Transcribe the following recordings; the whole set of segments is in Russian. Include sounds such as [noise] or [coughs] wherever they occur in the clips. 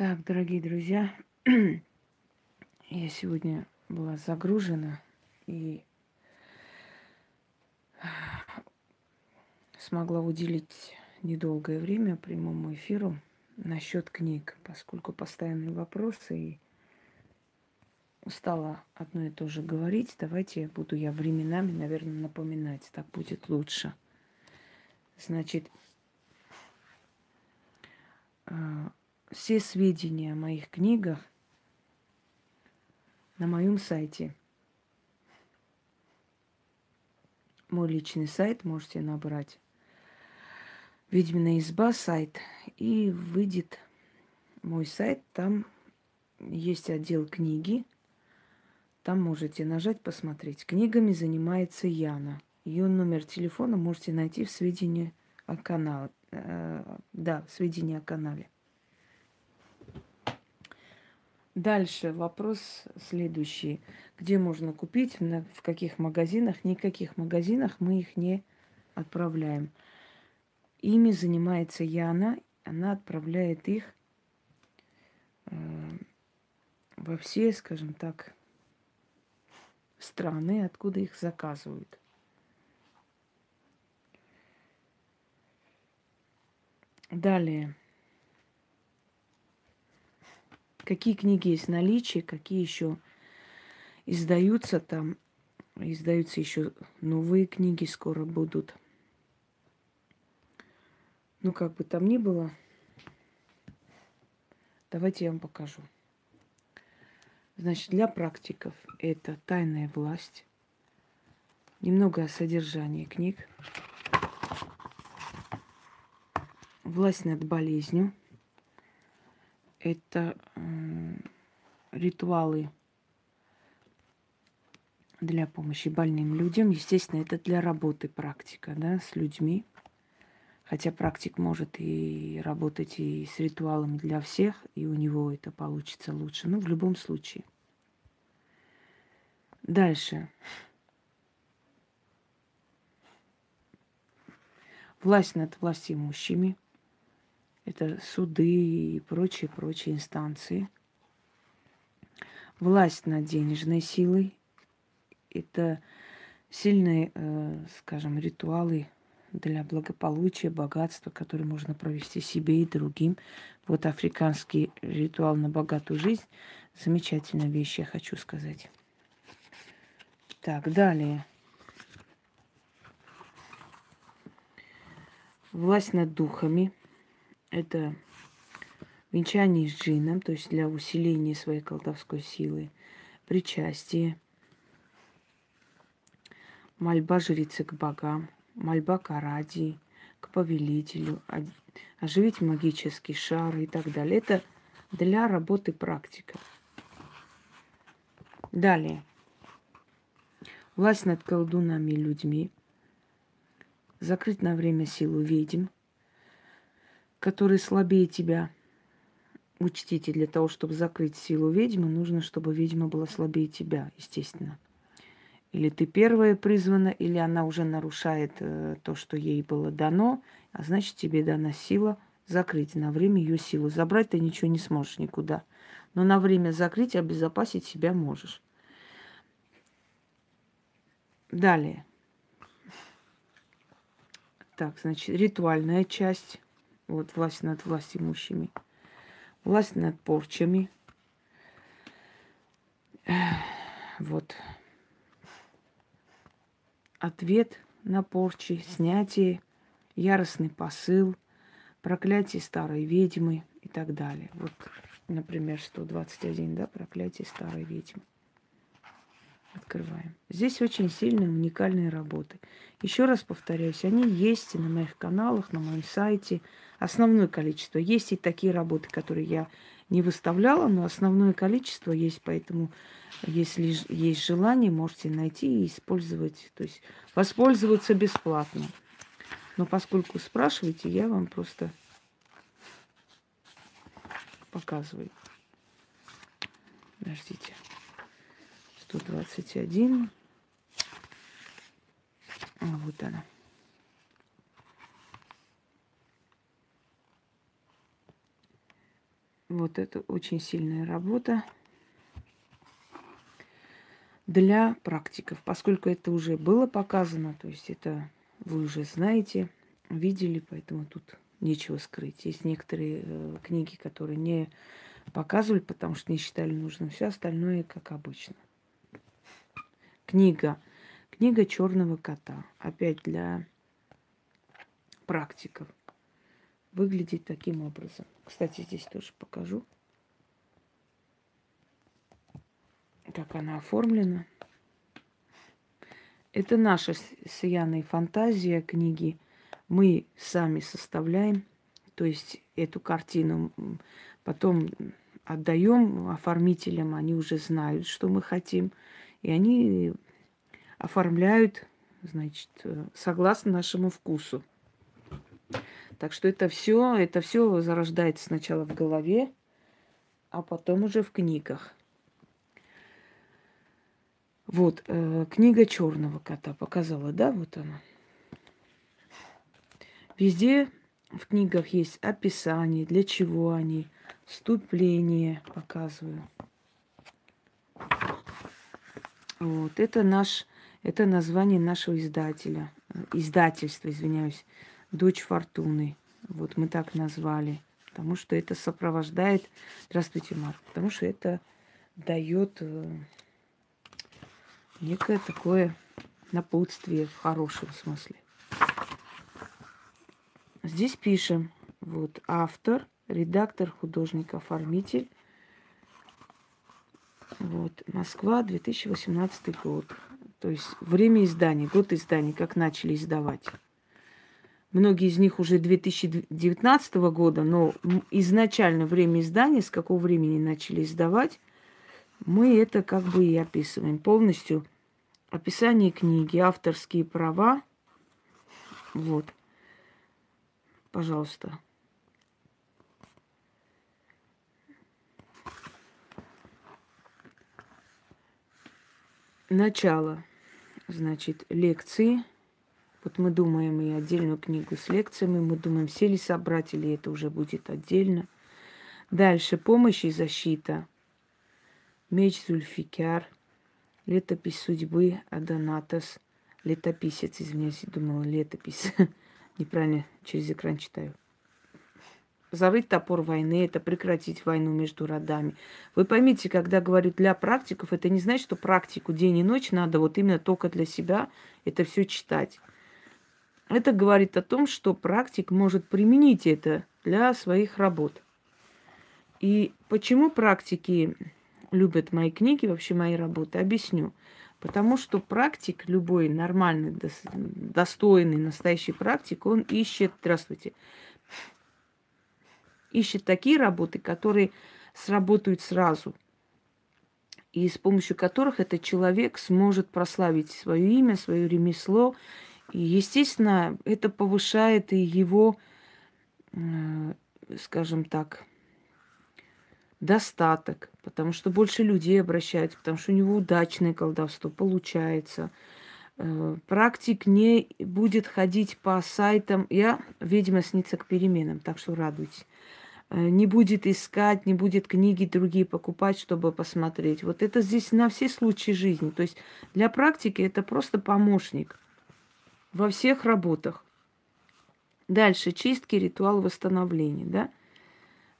Так, дорогие друзья, [clears throat] я сегодня была загружена и [sighs] смогла уделить недолгое время прямому эфиру насчет книг, поскольку постоянные вопросы и устала одно и то же говорить. Давайте буду я временами, наверное, напоминать. Так будет лучше. Значит, а, все сведения о моих книгах на моем сайте. Мой личный сайт можете набрать. Ведьмина изба сайт. И выйдет мой сайт. Там есть отдел книги. Там можете нажать, посмотреть. Книгами занимается Яна. Ее номер телефона можете найти в сведении о канале. Э, да, сведения о канале. Дальше вопрос следующий. Где можно купить, в каких магазинах? Никаких магазинах мы их не отправляем. Ими занимается Яна. Она отправляет их э, во все, скажем так, страны, откуда их заказывают. Далее. Какие книги есть в наличии, какие еще издаются там. Издаются еще новые книги скоро будут. Ну, как бы там ни было, давайте я вам покажу. Значит, для практиков это тайная власть. Немного о содержании книг. Власть над болезнью. Это ритуалы для помощи больным людям. Естественно, это для работы практика, да, с людьми. Хотя практик может и работать и с ритуалами для всех, и у него это получится лучше. Но в любом случае. Дальше. Власть над властимущими – это суды и прочие-прочие инстанции. Власть над денежной силой – это сильные, э, скажем, ритуалы для благополучия, богатства, которые можно провести себе и другим. Вот африканский ритуал на богатую жизнь – замечательная вещь, я хочу сказать. Так, далее. Власть над духами – это венчание с джином, то есть для усиления своей колдовской силы, причастие, мольба жрицы к богам, мольба к Арадии, к повелителю, оживить магический шар и так далее. Это для работы практика. Далее. Власть над колдунами и людьми. Закрыть на время силу ведьм – который слабее тебя. Учтите, для того, чтобы закрыть силу ведьмы, нужно, чтобы ведьма была слабее тебя, естественно. Или ты первая призвана, или она уже нарушает э, то, что ей было дано, а значит, тебе дана сила закрыть на время ее силу. Забрать ты ничего не сможешь никуда. Но на время закрыть обезопасить себя можешь. Далее. Так, значит, ритуальная часть. Вот власть над власть имущими. Власть над порчами. Вот. Ответ на порчи, снятие, яростный посыл, проклятие старой ведьмы и так далее. Вот, например, 121, да, проклятие старой ведьмы. Открываем. Здесь очень сильные, уникальные работы. Еще раз повторяюсь, они есть и на моих каналах, на моем сайте – основное количество. Есть и такие работы, которые я не выставляла, но основное количество есть, поэтому если есть желание, можете найти и использовать, то есть воспользоваться бесплатно. Но поскольку спрашиваете, я вам просто показываю. Подождите. 121. А, вот она. Вот это очень сильная работа для практиков, поскольку это уже было показано, то есть это вы уже знаете, видели, поэтому тут нечего скрыть. Есть некоторые э, книги, которые не показывали, потому что не считали нужным. Все остальное как обычно. Книга. Книга черного кота. Опять для практиков. Выглядит таким образом. Кстати, здесь тоже покажу. как она оформлена. Это наша с Яной фантазия книги. Мы сами составляем, то есть эту картину потом отдаем оформителям, они уже знают, что мы хотим, и они оформляют, значит, согласно нашему вкусу. Так что это все, это все зарождается сначала в голове, а потом уже в книгах. Вот, э, книга черного кота показала, да, вот она. Везде в книгах есть описание, для чего они, вступление показываю. Вот, это наш, это название нашего издателя, издательства, извиняюсь, «Дочь Фортуны». Вот мы так назвали, потому что это сопровождает, здравствуйте, Марк, потому что это дает э, некое такое напутствие в хорошем смысле. Здесь пишем, вот, автор, редактор, художник, оформитель. Вот, Москва, 2018 год. То есть время издания, год издания, как начали издавать. Многие из них уже 2019 года, но изначально время издания, с какого времени начали издавать, мы это как бы и описываем. Полностью описание книги, авторские права. Вот. Пожалуйста. Начало. Значит, лекции. Вот мы думаем и отдельную книгу с лекциями. Мы думаем, сели собрать или это уже будет отдельно. Дальше. Помощь и защита. Меч Зульфикяр. Летопись судьбы Адонатос. Летописец, извиняюсь, думала летопись. [laughs] Неправильно через экран читаю. Зарыть топор войны – это прекратить войну между родами. Вы поймите, когда говорю для практиков, это не значит, что практику день и ночь надо вот именно только для себя это все читать. Это говорит о том, что практик может применить это для своих работ. И почему практики любят мои книги, вообще мои работы, объясню. Потому что практик, любой нормальный, достойный, настоящий практик, он ищет, здравствуйте, ищет такие работы, которые сработают сразу. И с помощью которых этот человек сможет прославить свое имя, свое ремесло. И, естественно, это повышает и его, э, скажем так, достаток, потому что больше людей обращаются, потому что у него удачное колдовство получается. Э, практик не будет ходить по сайтам. Я, видимо, снится к переменам, так что радуйтесь. Э, не будет искать, не будет книги другие покупать, чтобы посмотреть. Вот это здесь на все случаи жизни. То есть для практики это просто помощник во всех работах. Дальше чистки, ритуал восстановления, да?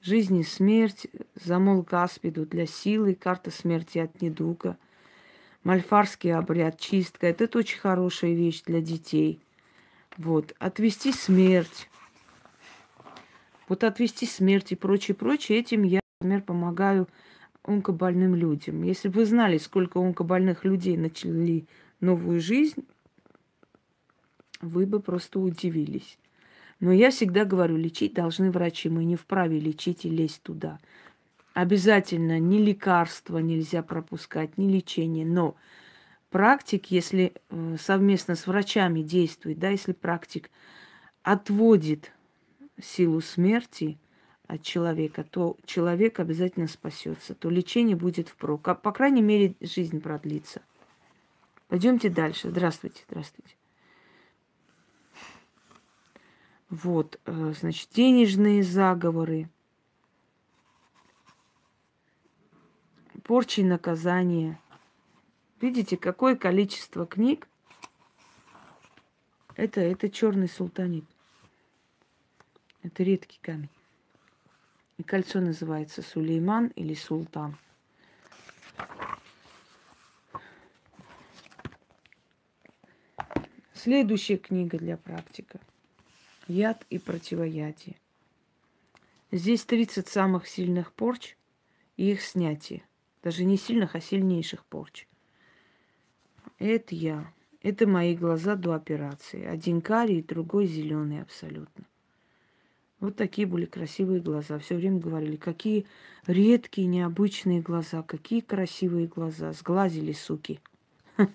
Жизнь и смерть, замол Гаспиду для силы, карта смерти от недуга, мальфарский обряд, чистка. Это очень хорошая вещь для детей. Вот. Отвести смерть. Вот отвести смерть и прочее, прочее. Этим я, например, помогаю онкобольным людям. Если бы вы знали, сколько онкобольных людей начали новую жизнь, вы бы просто удивились. Но я всегда говорю, лечить должны врачи. Мы не вправе лечить и лезть туда. Обязательно ни лекарства нельзя пропускать, ни лечение. Но практик, если э, совместно с врачами действует, да, если практик отводит силу смерти от человека, то человек обязательно спасется, то лечение будет впрок. А, по крайней мере, жизнь продлится. Пойдемте дальше. Здравствуйте, здравствуйте. Вот, э, значит, денежные заговоры. порчи и наказания. Видите, какое количество книг? Это, это черный султанит. Это редкий камень. И кольцо называется Сулейман или Султан. Следующая книга для практика. Яд и противоядие. Здесь 30 самых сильных порч и их снятие. Даже не сильных, а сильнейших порч. Это я. Это мои глаза до операции. Один карий, другой зеленый абсолютно. Вот такие были красивые глаза. Все время говорили, какие редкие, необычные глаза, какие красивые глаза. Сглазили, суки. [laughs]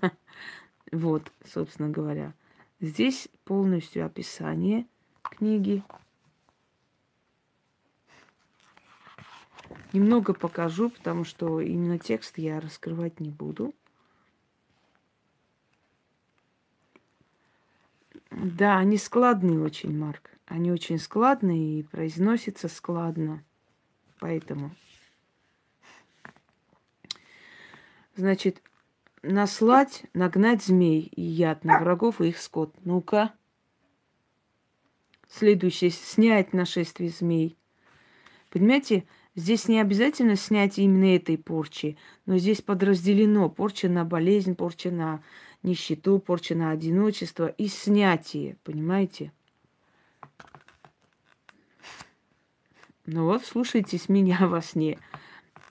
Вот, собственно говоря. Здесь полностью описание книги. Немного покажу, потому что именно текст я раскрывать не буду. Да, они складные очень, Марк. Они очень складные и произносятся складно. Поэтому. Значит, наслать, нагнать змей и яд на врагов и их скот. Ну-ка. Следующее. Снять нашествие змей. Понимаете, здесь не обязательно снять именно этой порчи, но здесь подразделено порча на болезнь, порча на нищету, порча на одиночество и снятие, понимаете? Ну вот, слушайтесь меня во сне.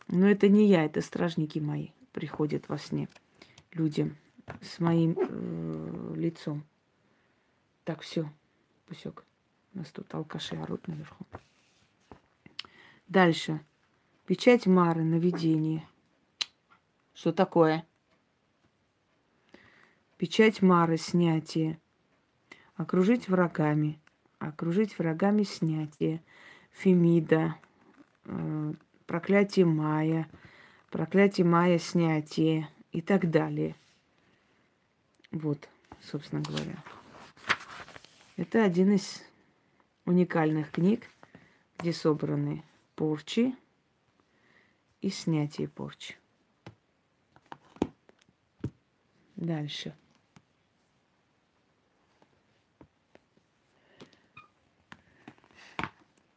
Но это не я, это стражники мои приходят во сне людям с моим э, лицом. Так, все, пусек. У нас тут алкаши орут наверху. Дальше. Печать Мары на видение. Что такое? Печать Мары снятие. Окружить врагами. Окружить врагами снятие. Фемида. Э, проклятие Мая. Проклятие Мая снятие и так далее. Вот, собственно говоря. Это один из уникальных книг, где собраны порчи и снятие порчи. Дальше.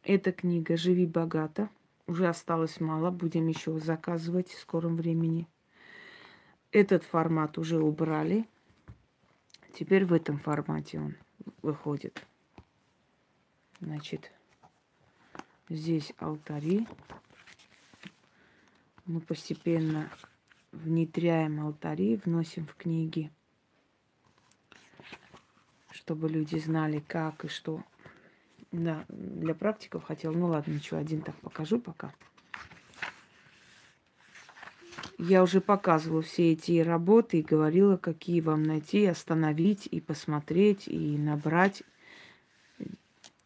Эта книга «Живи богато». Уже осталось мало, будем еще заказывать в скором времени – этот формат уже убрали. Теперь в этом формате он выходит. Значит, здесь алтари. Мы постепенно внедряем алтари, вносим в книги, чтобы люди знали, как и что. Да, для практиков хотел. Ну ладно, ничего, один так покажу пока. Я уже показывала все эти работы и говорила, какие вам найти, остановить и посмотреть, и набрать.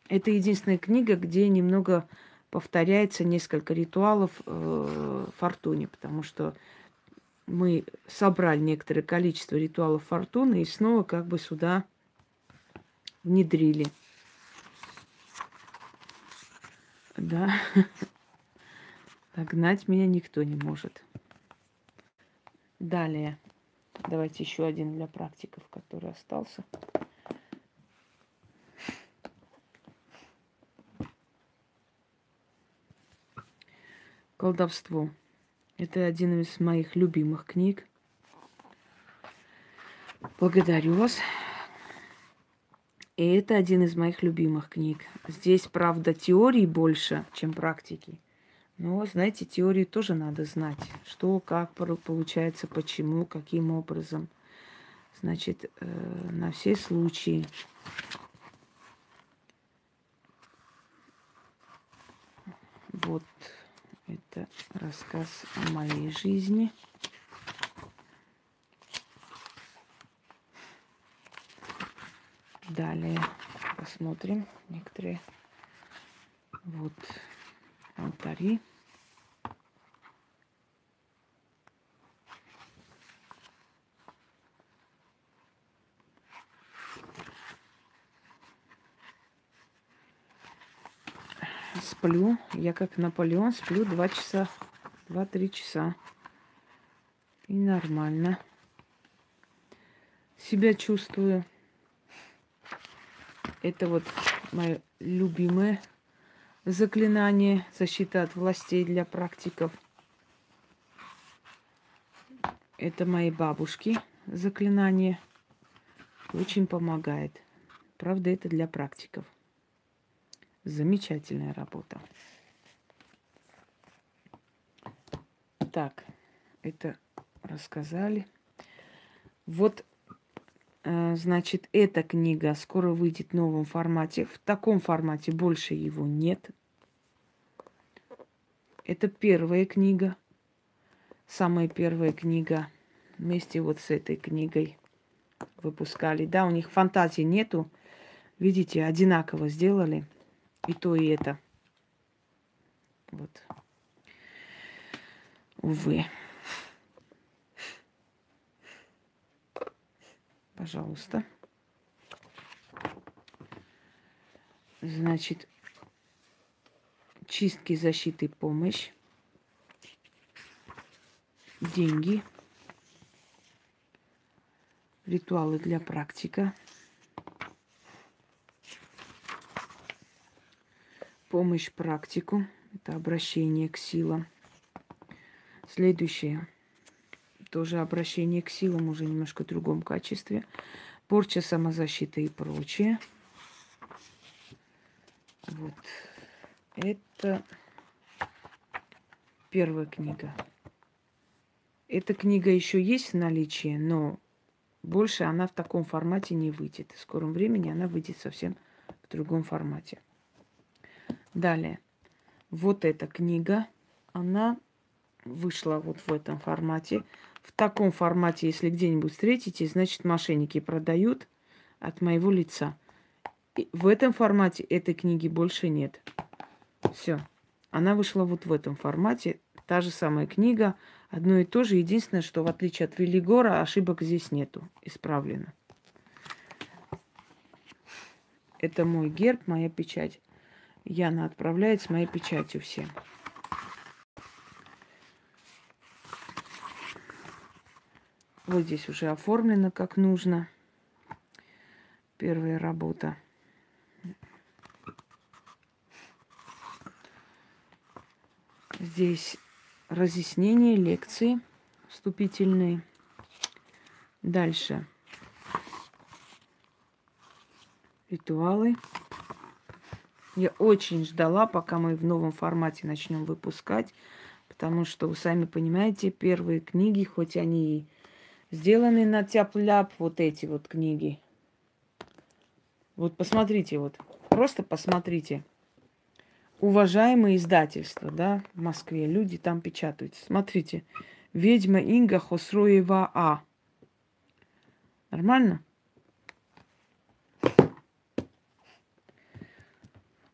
Это единственная книга, где немного повторяется несколько ритуалов э, фортуне, потому что мы собрали некоторое количество ритуалов фортуны и снова как бы сюда внедрили. Да. [laughs] Догнать меня никто не может. Далее. Давайте еще один для практиков, который остался. Колдовство. Это один из моих любимых книг. Благодарю вас. И это один из моих любимых книг. Здесь, правда, теории больше, чем практики. Но, знаете, теорию тоже надо знать. Что, как получается, почему, каким образом. Значит, э, на все случаи. Вот это рассказ о моей жизни. Далее посмотрим некоторые вот алтари. сплю. Я как Наполеон сплю два часа, два-три часа. И нормально. Себя чувствую. Это вот мое любимое заклинание защита от властей для практиков. Это моей бабушки заклинание. Очень помогает. Правда, это для практиков. Замечательная работа. Так, это рассказали. Вот, значит, эта книга скоро выйдет в новом формате. В таком формате больше его нет. Это первая книга. Самая первая книга. Вместе вот с этой книгой выпускали. Да, у них фантазии нету. Видите, одинаково сделали. И то, и это. Вот. Увы. Пожалуйста. Значит, чистки, защиты, помощь, деньги, ритуалы для практика, помощь практику, это обращение к силам. Следующее, тоже обращение к силам уже немножко в другом качестве. Порча, самозащита и прочее. Вот. Это первая книга. Эта книга еще есть в наличии, но больше она в таком формате не выйдет. В скором времени она выйдет совсем в другом формате. Далее. Вот эта книга, она вышла вот в этом формате. В таком формате, если где-нибудь встретите, значит, мошенники продают от моего лица. И в этом формате этой книги больше нет. Все. Она вышла вот в этом формате. Та же самая книга, одно и то же. Единственное, что в отличие от Велигора, ошибок здесь нету. Исправлено. Это мой герб, моя печать. Яна отправляет с моей печатью всем. Вот здесь уже оформлено как нужно. Первая работа. Здесь разъяснение, лекции вступительные. Дальше. Ритуалы. Я очень ждала, пока мы в новом формате начнем выпускать, потому что, вы сами понимаете, первые книги, хоть они и сделаны на тяп-ляп, вот эти вот книги. Вот посмотрите, вот, просто посмотрите. Уважаемые издательства, да, в Москве, люди там печатают. Смотрите, «Ведьма Инга Хосроева А». Нормально?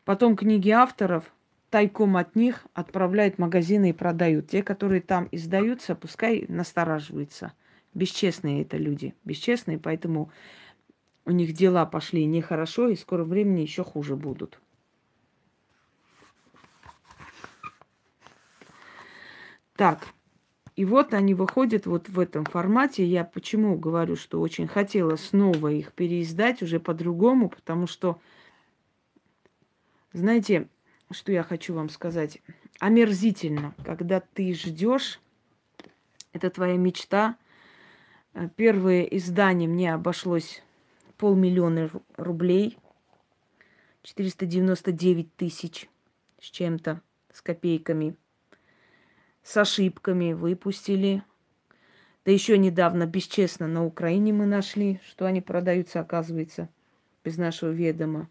Потом книги авторов тайком от них отправляют в магазины и продают. Те, которые там издаются, пускай настораживаются. Бесчестные это люди. Бесчестные, поэтому у них дела пошли нехорошо, и в скором времени еще хуже будут. Так, и вот они выходят вот в этом формате. Я почему говорю, что очень хотела снова их переиздать уже по-другому, потому что знаете, что я хочу вам сказать? Омерзительно, когда ты ждешь, это твоя мечта. Э, первое издание мне обошлось полмиллиона рублей, 499 тысяч с чем-то, с копейками, с ошибками выпустили. Да еще недавно бесчестно на Украине мы нашли, что они продаются, оказывается, без нашего ведома.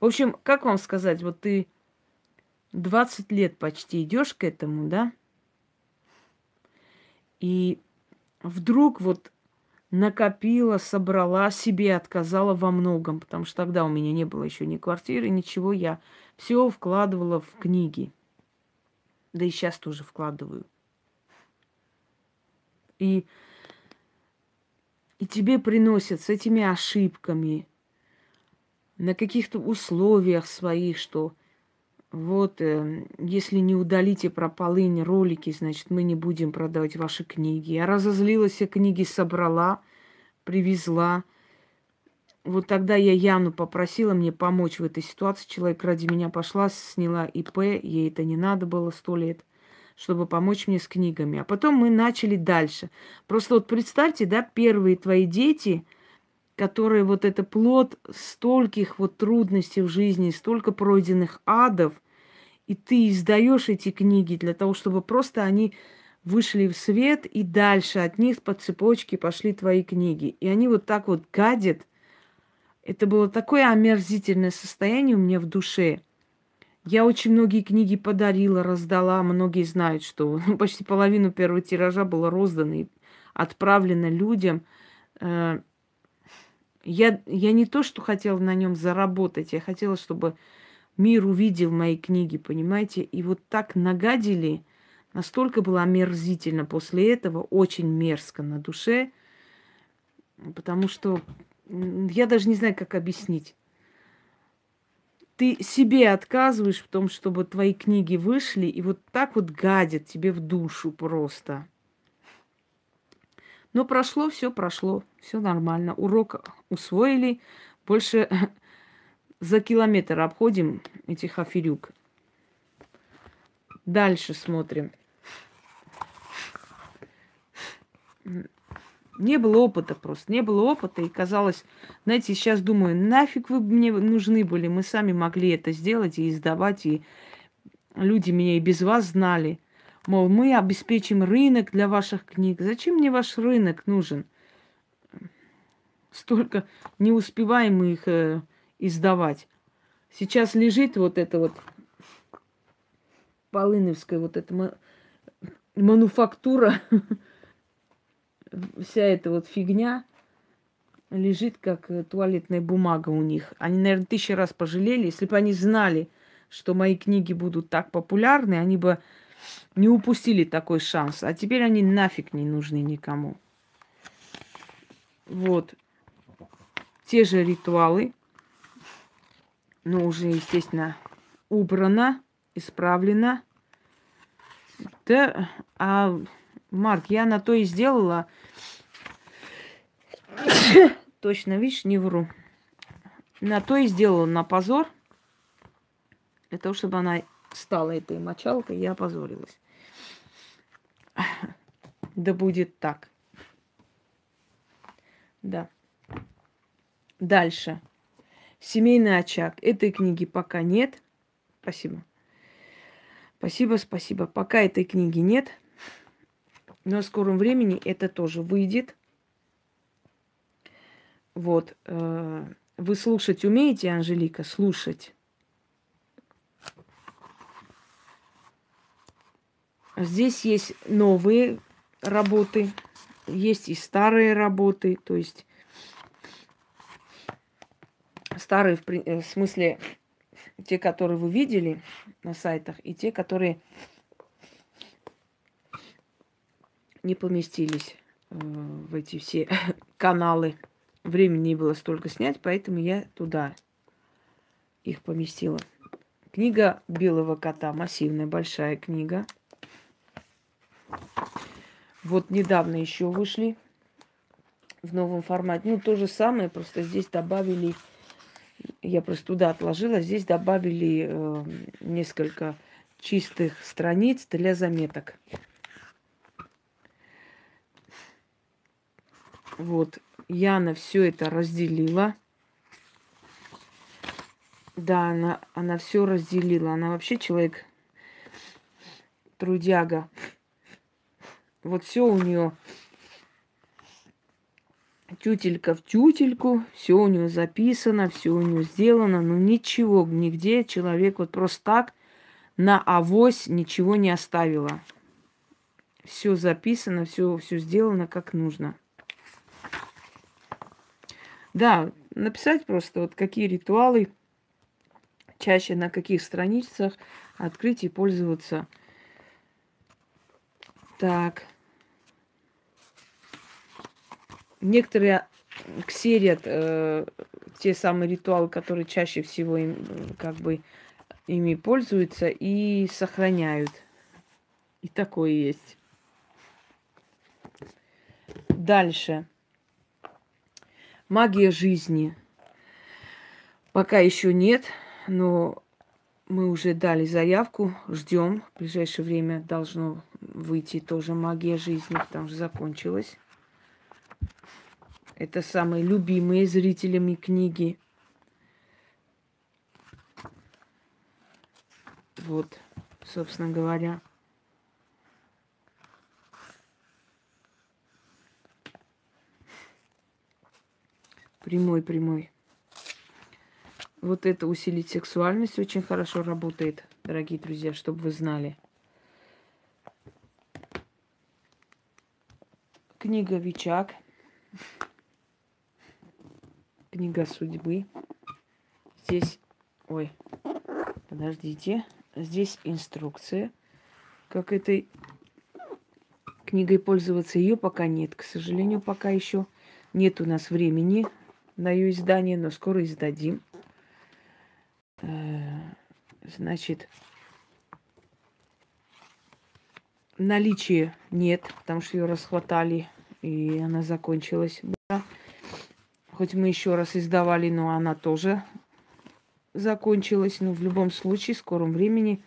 В общем, как вам сказать, вот ты 20 лет почти идешь к этому, да? И вдруг вот накопила, собрала себе, отказала во многом, потому что тогда у меня не было еще ни квартиры, ничего. Я все вкладывала в книги. Да и сейчас тоже вкладываю. И, и тебе приносят с этими ошибками, на каких-то условиях своих, что вот, э, если не удалите про полынь ролики, значит, мы не будем продавать ваши книги. Я разозлилась, я книги собрала, привезла. Вот тогда я Яну попросила мне помочь в этой ситуации. Человек ради меня пошла, сняла ИП, ей это не надо было сто лет, чтобы помочь мне с книгами. А потом мы начали дальше. Просто вот представьте, да, первые твои дети, которые вот это плод стольких вот трудностей в жизни, столько пройденных адов, и ты издаешь эти книги для того, чтобы просто они вышли в свет, и дальше от них по цепочке пошли твои книги. И они вот так вот гадят – это было такое омерзительное состояние у меня в душе. Я очень многие книги подарила, раздала. Многие знают, что [laughs] ну, почти половину первого тиража было роздано и отправлено людям. Э, я, я не то, что хотела на нем заработать, я хотела, чтобы мир увидел мои книги, понимаете? И вот так нагадили, настолько было омерзительно после этого, очень мерзко на душе, потому что я даже не знаю, как объяснить. Ты себе отказываешь в том, чтобы твои книги вышли, и вот так вот гадят тебе в душу просто. Но прошло, все прошло, все нормально. Урок усвоили. Больше за километр обходим этих аферюк. Дальше смотрим. Не было опыта просто, не было опыта, и казалось, знаете, сейчас думаю, нафиг вы мне нужны были, мы сами могли это сделать и издавать, и люди меня и без вас знали. Мол, мы обеспечим рынок для ваших книг. Зачем мне ваш рынок нужен? Столько не успеваем мы их э, издавать. Сейчас лежит вот это вот полыновская вот эта мануфактура вся эта вот фигня лежит как э, туалетная бумага у них. Они, наверное, тысячу раз пожалели. Если бы они знали, что мои книги будут так популярны, они бы не упустили такой шанс. А теперь они нафиг не нужны никому. Вот. Те же ритуалы. Но уже, естественно, убрано, исправлено. Да, а Марк, я на то и сделала. [coughs] Точно, видишь, не вру. На то и сделала на позор. Для того, чтобы она стала этой мочалкой, я опозорилась. Да будет так. Да. Дальше. Семейный очаг. Этой книги пока нет. Спасибо. Спасибо, спасибо. Пока этой книги нет. Но в скором времени это тоже выйдет. Вот. Э, вы слушать умеете, Анжелика? Слушать. Здесь есть новые работы, есть и старые работы, то есть старые в, э, в смысле те, которые вы видели на сайтах, и те, которые не поместились э, в эти все [laughs] каналы. Времени не было столько снять, поэтому я туда их поместила. Книга белого кота, массивная, большая книга. Вот недавно еще вышли в новом формате. Ну, то же самое, просто здесь добавили, я просто туда отложила, здесь добавили э, несколько чистых страниц для заметок. Вот, Яна все это разделила. Да, она, она все разделила. Она вообще человек трудяга. Вот все у нее тютелька в тютельку, все у нее записано, все у нее сделано, но ничего нигде человек вот просто так на авось ничего не оставила. Все записано, все, все сделано как нужно. Да, написать просто вот какие ритуалы чаще на каких страницах открыть и пользоваться. Так. Некоторые ксерят э, те самые ритуалы, которые чаще всего им как бы ими пользуются и сохраняют. И такое есть. Дальше. Магия жизни. Пока еще нет, но мы уже дали заявку, ждем. В ближайшее время должно выйти тоже магия жизни, потому что закончилась. Это самые любимые зрителями книги. Вот, собственно говоря. Прямой, прямой. Вот это усилить сексуальность очень хорошо работает, дорогие друзья, чтобы вы знали. Книга Вичак. Книга судьбы. Здесь, ой, подождите. Здесь инструкция, как этой книгой пользоваться. Ее пока нет, к сожалению, пока еще нет у нас времени на ее издание, но скоро издадим. Э, значит, наличия нет, потому что ее расхватали, и она закончилась. Хоть мы еще раз издавали, но она тоже закончилась. Но в любом случае, в скором времени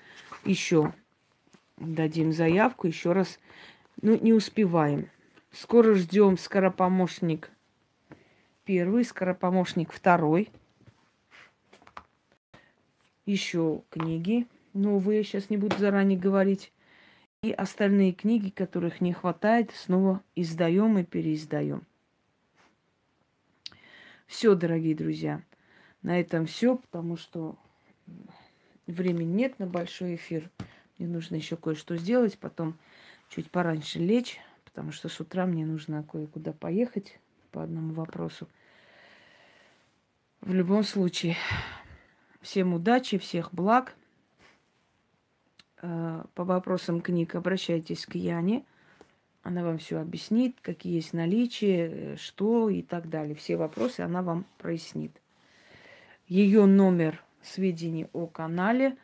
еще дадим заявку, еще раз. Ну, не успеваем. Скоро ждем скоропомощник первый, скоропомощник второй. Еще книги новые, сейчас не буду заранее говорить. И остальные книги, которых не хватает, снова издаем и переиздаем. Все, дорогие друзья. На этом все, потому что времени нет на большой эфир. Мне нужно еще кое-что сделать, потом чуть пораньше лечь, потому что с утра мне нужно кое-куда поехать по одному вопросу. В любом случае, всем удачи, всех благ. Э, по вопросам книг обращайтесь к Яне. Она вам все объяснит, какие есть наличия, э, что и так далее. Все вопросы она вам прояснит. Ее номер сведений о канале,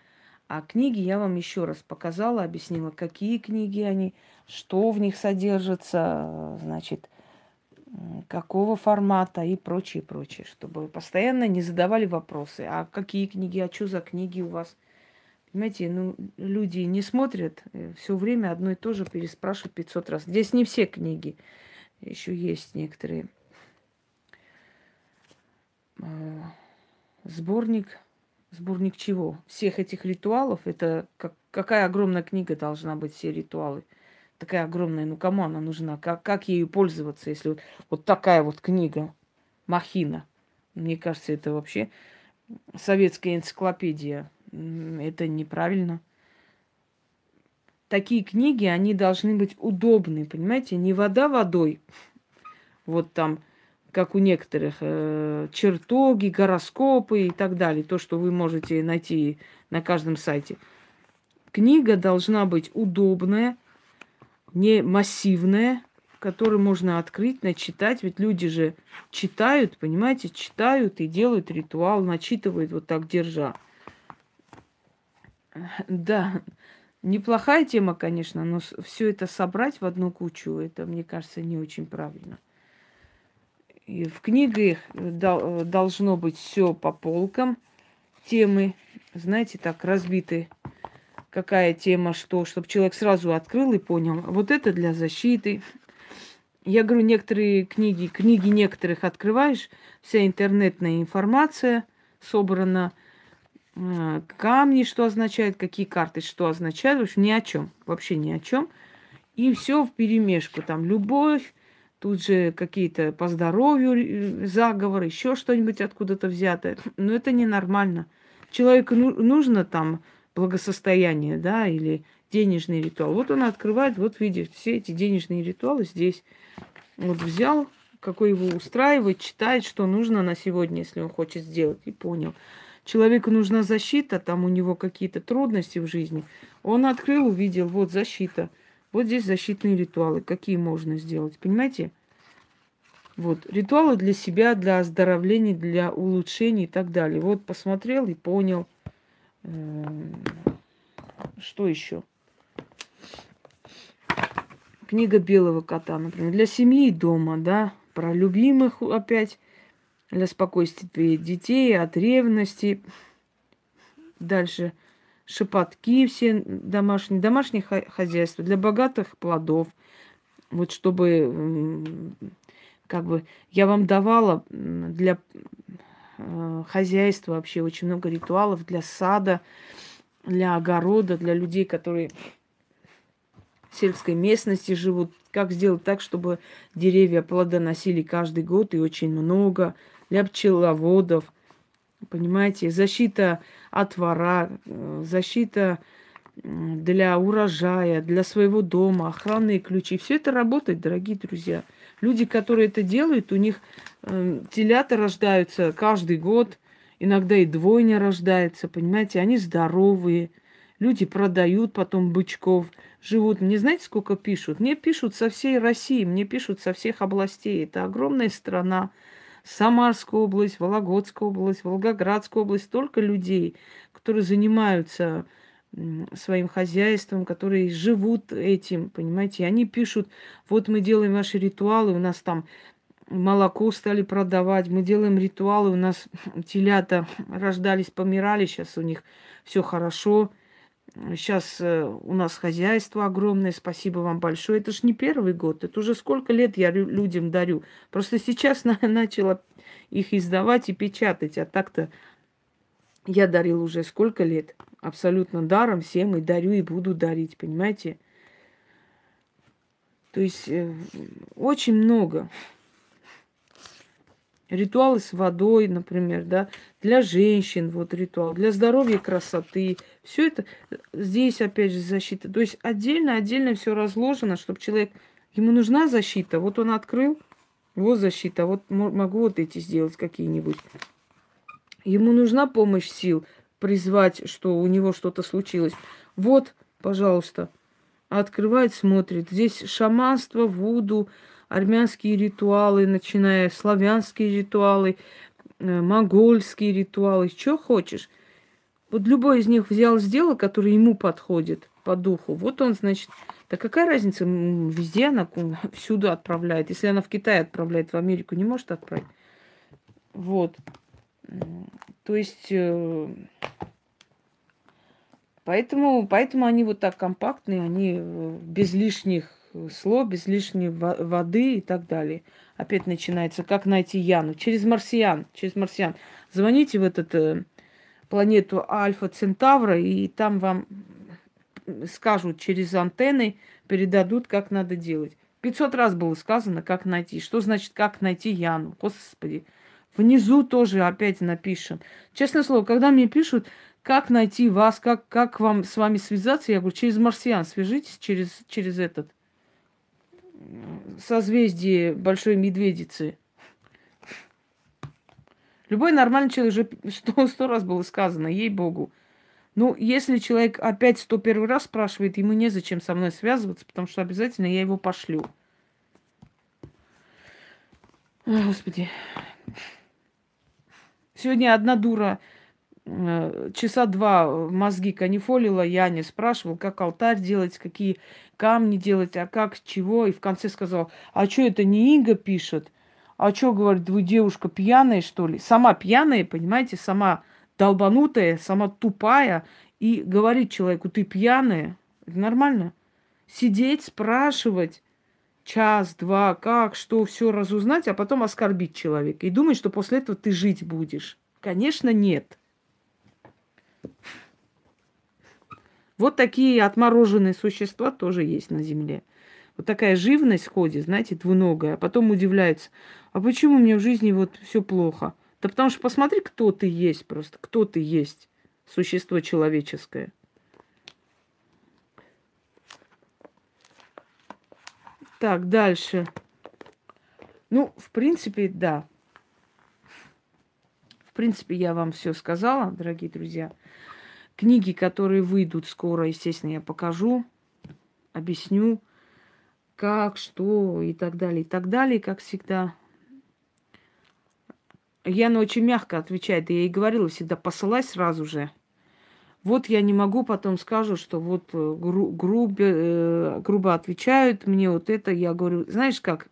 а книги я вам еще раз показала, объяснила, какие книги они, что в них содержится, значит, какого формата и прочее, прочее, чтобы вы постоянно не задавали вопросы. А какие книги, а что за книги у вас? Понимаете, ну, люди не смотрят, э, все время одно и то же переспрашивают 500 раз. Здесь не все книги, еще есть некоторые. А, сборник, сборник чего? Всех этих ритуалов, это как, какая огромная книга должна быть, все ритуалы. Такая огромная, ну кому она нужна? Как, как ею пользоваться, если вот, вот такая вот книга, махина? Мне кажется, это вообще советская энциклопедия это неправильно. Такие книги, они должны быть удобны, понимаете? Не вода водой, [laughs] вот там, как у некоторых, э, чертоги, гороскопы и так далее, то, что вы можете найти на каждом сайте. Книга должна быть удобная, не массивная, которую можно открыть, начитать. Ведь люди же читают, понимаете, читают и делают ритуал, начитывают вот так держа. [laughs] Да, неплохая тема, конечно, но все это собрать в одну кучу, это, мне кажется, не очень правильно. И в книгах должно быть все по полкам, темы, знаете, так разбиты, какая тема, что, чтобы человек сразу открыл и понял. Вот это для защиты. Я говорю, некоторые книги, книги некоторых открываешь, вся интернетная информация собрана – камни, что означает, какие карты, что означают. В общем, ни о чем. Вообще ни о чем. И все в перемешку. Там любовь, тут же какие-то по здоровью э, заговоры, еще что-нибудь откуда-то взятое. Но это ненормально. Человеку ну, нужно там благосостояние, да, или денежный ритуал. Вот он открывает, вот видит все эти денежные ритуалы здесь. Вот взял, какой его устраивает, читает, что нужно на сегодня, если он хочет сделать, и понял человеку нужна защита, там у него какие-то трудности в жизни, он открыл, увидел, вот защита. Вот здесь защитные ритуалы, какие можно сделать, понимаете? Вот, ритуалы для себя, для оздоровления, для улучшения и так далее. Вот посмотрел и понял. Эм, что еще? Книга белого кота, например, для семьи и дома, да, про любимых опять, для спокойствия детей, от ревности. Дальше шепотки все домашние, домашнее хозяйство для богатых плодов. Вот чтобы, как бы, я вам давала для э, хозяйства вообще очень много ритуалов для сада, для огорода, для людей, которые в сельской местности живут. Как сделать так, чтобы деревья плодоносили каждый год и очень много. Для пчеловодов, понимаете, защита от вора, э, защита для урожая, для своего дома, охранные ключи. Все это работает, дорогие друзья. Люди, которые это делают, у них э, телята рождаются каждый год, иногда и двойня рождается, понимаете, они здоровые. Люди продают потом бычков, живут. Мне знаете, сколько пишут? Мне пишут со всей России, мне пишут со всех областей. Это огромная страна. Самарская область, Вологодская область, Волгоградская область. Столько людей, которые занимаются своим хозяйством, которые живут этим, понимаете, и они пишут, вот мы делаем ваши ритуалы, у нас там молоко стали продавать, мы делаем ритуалы, у нас [laughs] телята рождались, помирали, сейчас у них все хорошо, сейчас э, у нас хозяйство огромное, спасибо вам большое. Это ж не первый год, это уже сколько лет я людям дарю. Просто сейчас [laughs] начала их издавать и печатать, а так-то я дарил уже сколько лет абсолютно даром всем и дарю, и буду дарить, понимаете? То есть э, очень много. Ритуалы с водой, например, да, для женщин вот ритуал, для здоровья, красоты. Все это здесь опять же защита. То есть отдельно, отдельно все разложено, чтобы человек, ему нужна защита, вот он открыл, вот защита, вот могу вот эти сделать какие-нибудь. Ему нужна помощь сил, призвать, что у него что-то случилось. Вот, пожалуйста, открывает, смотрит. Здесь шаманство, вуду, армянские ритуалы, начиная славянские ритуалы, э, монгольские ритуалы, что хочешь. Вот любой из них взял, сделал, который ему подходит по духу. Вот он, значит, да какая разница, везде она, всюду отправляет. Если она в Китай отправляет, в Америку не может отправить. Вот. То есть, э, поэтому, поэтому они вот так компактные, они э, без лишних слов, без лишней воды и так далее. Опять начинается, как найти Яну. Через марсиан, через марсиан. Звоните в этот э, планету Альфа Центавра, и там вам скажут через антенны, передадут, как надо делать. 500 раз было сказано, как найти. Что значит, как найти Яну? Господи. Внизу тоже опять напишем. Честное слово, когда мне пишут, как найти вас, как, как вам с вами связаться, я говорю, через марсиан свяжитесь, через, через этот созвездие Большой Медведицы. Любой нормальный человек уже [laughs] сто, сто раз было сказано, ей-богу. Ну, если человек опять сто первый раз спрашивает, ему незачем со мной связываться, потому что обязательно я его пошлю. Ой, Господи. Сегодня одна дура э, часа два мозги канифолила, я не спрашивал, как алтарь делать, какие камни делать, а как, чего. И в конце сказал, а что это не Инга пишет? А что, говорит, вы девушка пьяная, что ли? Сама пьяная, понимаете, сама долбанутая, сама тупая. И говорит человеку, ты пьяная. Это нормально. Сидеть, спрашивать час, два, как, что, все разузнать, а потом оскорбить человека. И думать, что после этого ты жить будешь. Конечно, нет. Вот такие отмороженные существа тоже есть на Земле. Вот такая живность ходит, знаете, двуногая, а потом удивляется, а почему мне в жизни вот все плохо? Да потому что посмотри, кто ты есть просто, кто ты есть, существо человеческое. Так, дальше. Ну, в принципе, да. В принципе, я вам все сказала, дорогие друзья. Книги, которые выйдут скоро, естественно, я покажу, объясню, как, что и так далее, и так далее, как всегда. Яна очень мягко отвечает. Я ей говорила всегда, посылай сразу же. Вот я не могу, потом скажу, что вот э, гру- грубо, э, грубо отвечают мне вот это. Я говорю, знаешь как,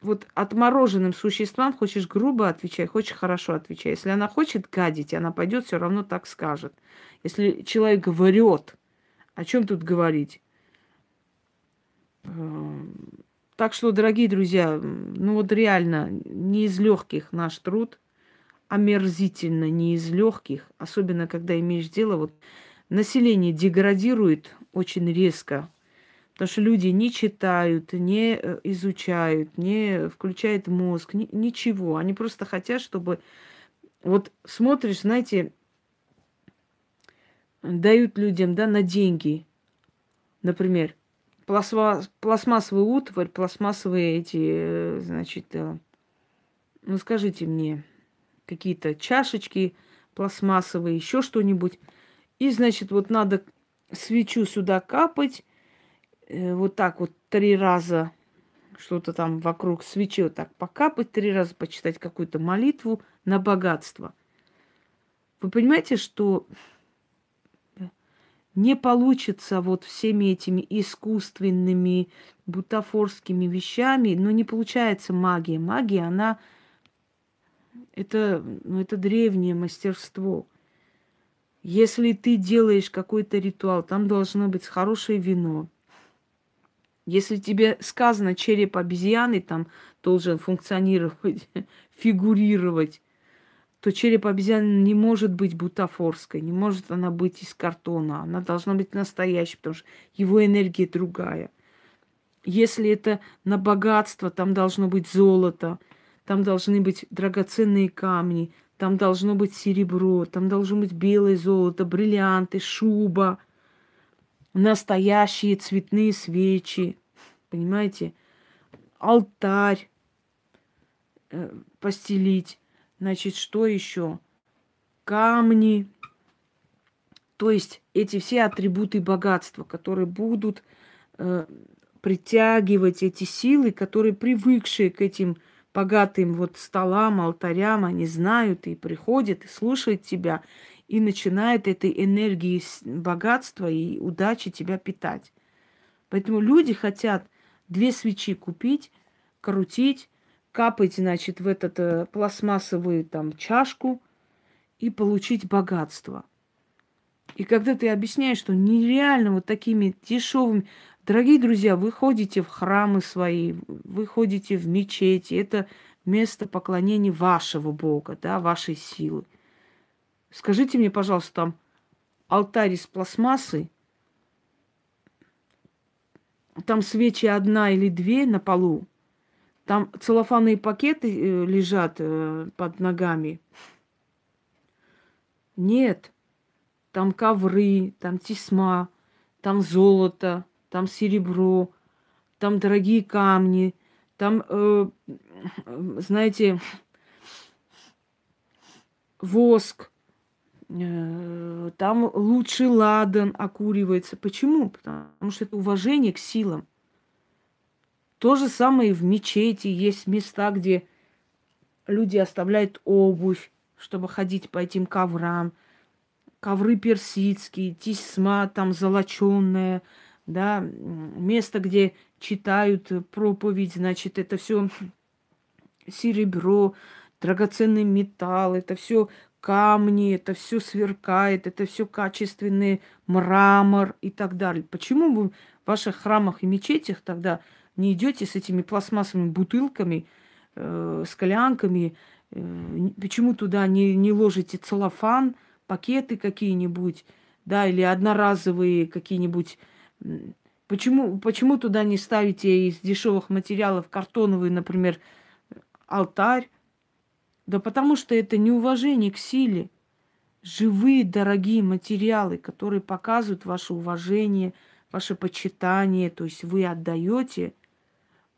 вот отмороженным существам хочешь грубо отвечай, хочешь хорошо отвечай. Если она хочет гадить, она пойдет все равно так скажет. Если человек врет, о чем тут говорить? Так что, дорогие друзья, ну вот реально не из легких наш труд – омерзительно, не из легких, особенно когда имеешь дело, вот население деградирует очень резко, потому что люди не читают, не э, изучают, не включают мозг, ни, ничего. Они просто хотят, чтобы... Вот смотришь, знаете, дают людям, да, на деньги, например, пластма, пластмассовый утварь, пластмассовые эти, э, значит, э, ну скажите мне, какие-то чашечки пластмассовые, еще что-нибудь. И, значит, вот надо свечу сюда капать, э, вот так вот три раза что-то там вокруг свечи вот так покапать, три раза почитать какую-то молитву на богатство. Вы понимаете, что не получится вот всеми этими искусственными, бутафорскими вещами, но не получается магия. Магия, она это, ну, это древнее мастерство. Если ты делаешь какой-то ритуал, там должно быть хорошее вино. Если тебе сказано череп обезьяны там должен функционировать, [laughs] фигурировать, то череп обезьяны не может быть бутафорской, не может она быть из картона. Она должна быть настоящей, потому что его энергия другая. Если это на богатство, там должно быть золото – там должны быть драгоценные камни, там должно быть серебро, там должно быть белое золото, бриллианты, шуба, настоящие цветные свечи, понимаете, алтарь э, постелить, значит, что еще? Камни, то есть эти все атрибуты богатства, которые будут э, притягивать эти силы, которые привыкшие к этим богатым вот столам, алтарям, они знают и приходят, и слушают тебя, и начинают этой энергией богатства и удачи тебя питать. Поэтому люди хотят две свечи купить, крутить, капать, значит, в этот э, пластмассовую там чашку и получить богатство. И когда ты объясняешь, что нереально вот такими дешевыми, Дорогие друзья, вы ходите в храмы свои, вы ходите в мечети. Это место поклонения вашего Бога, да, вашей силы. Скажите мне, пожалуйста, там алтарь из пластмассы, там свечи одна или две на полу, там целлофанные пакеты э, лежат э, под ногами. Нет, там ковры, там тесьма, там золото, там серебро, там дорогие камни, там, э, знаете, воск, э, там лучший ладан окуривается. Почему? Потому что это уважение к силам. То же самое и в мечети. Есть места, где люди оставляют обувь, чтобы ходить по этим коврам. Ковры персидские, тесьма там золоченная – да, место, где читают проповедь, значит, это все серебро, драгоценный металл, это все камни, это все сверкает, это все качественный мрамор и так далее. Почему вы в ваших храмах и мечетях тогда не идете с этими пластмассовыми бутылками, э, склянками, э, почему туда не, не ложите целлофан, пакеты какие-нибудь, да, или одноразовые какие-нибудь Почему, почему туда не ставите из дешевых материалов картоновый, например, алтарь? Да потому что это неуважение к силе. Живые, дорогие материалы, которые показывают ваше уважение, ваше почитание. То есть вы отдаете,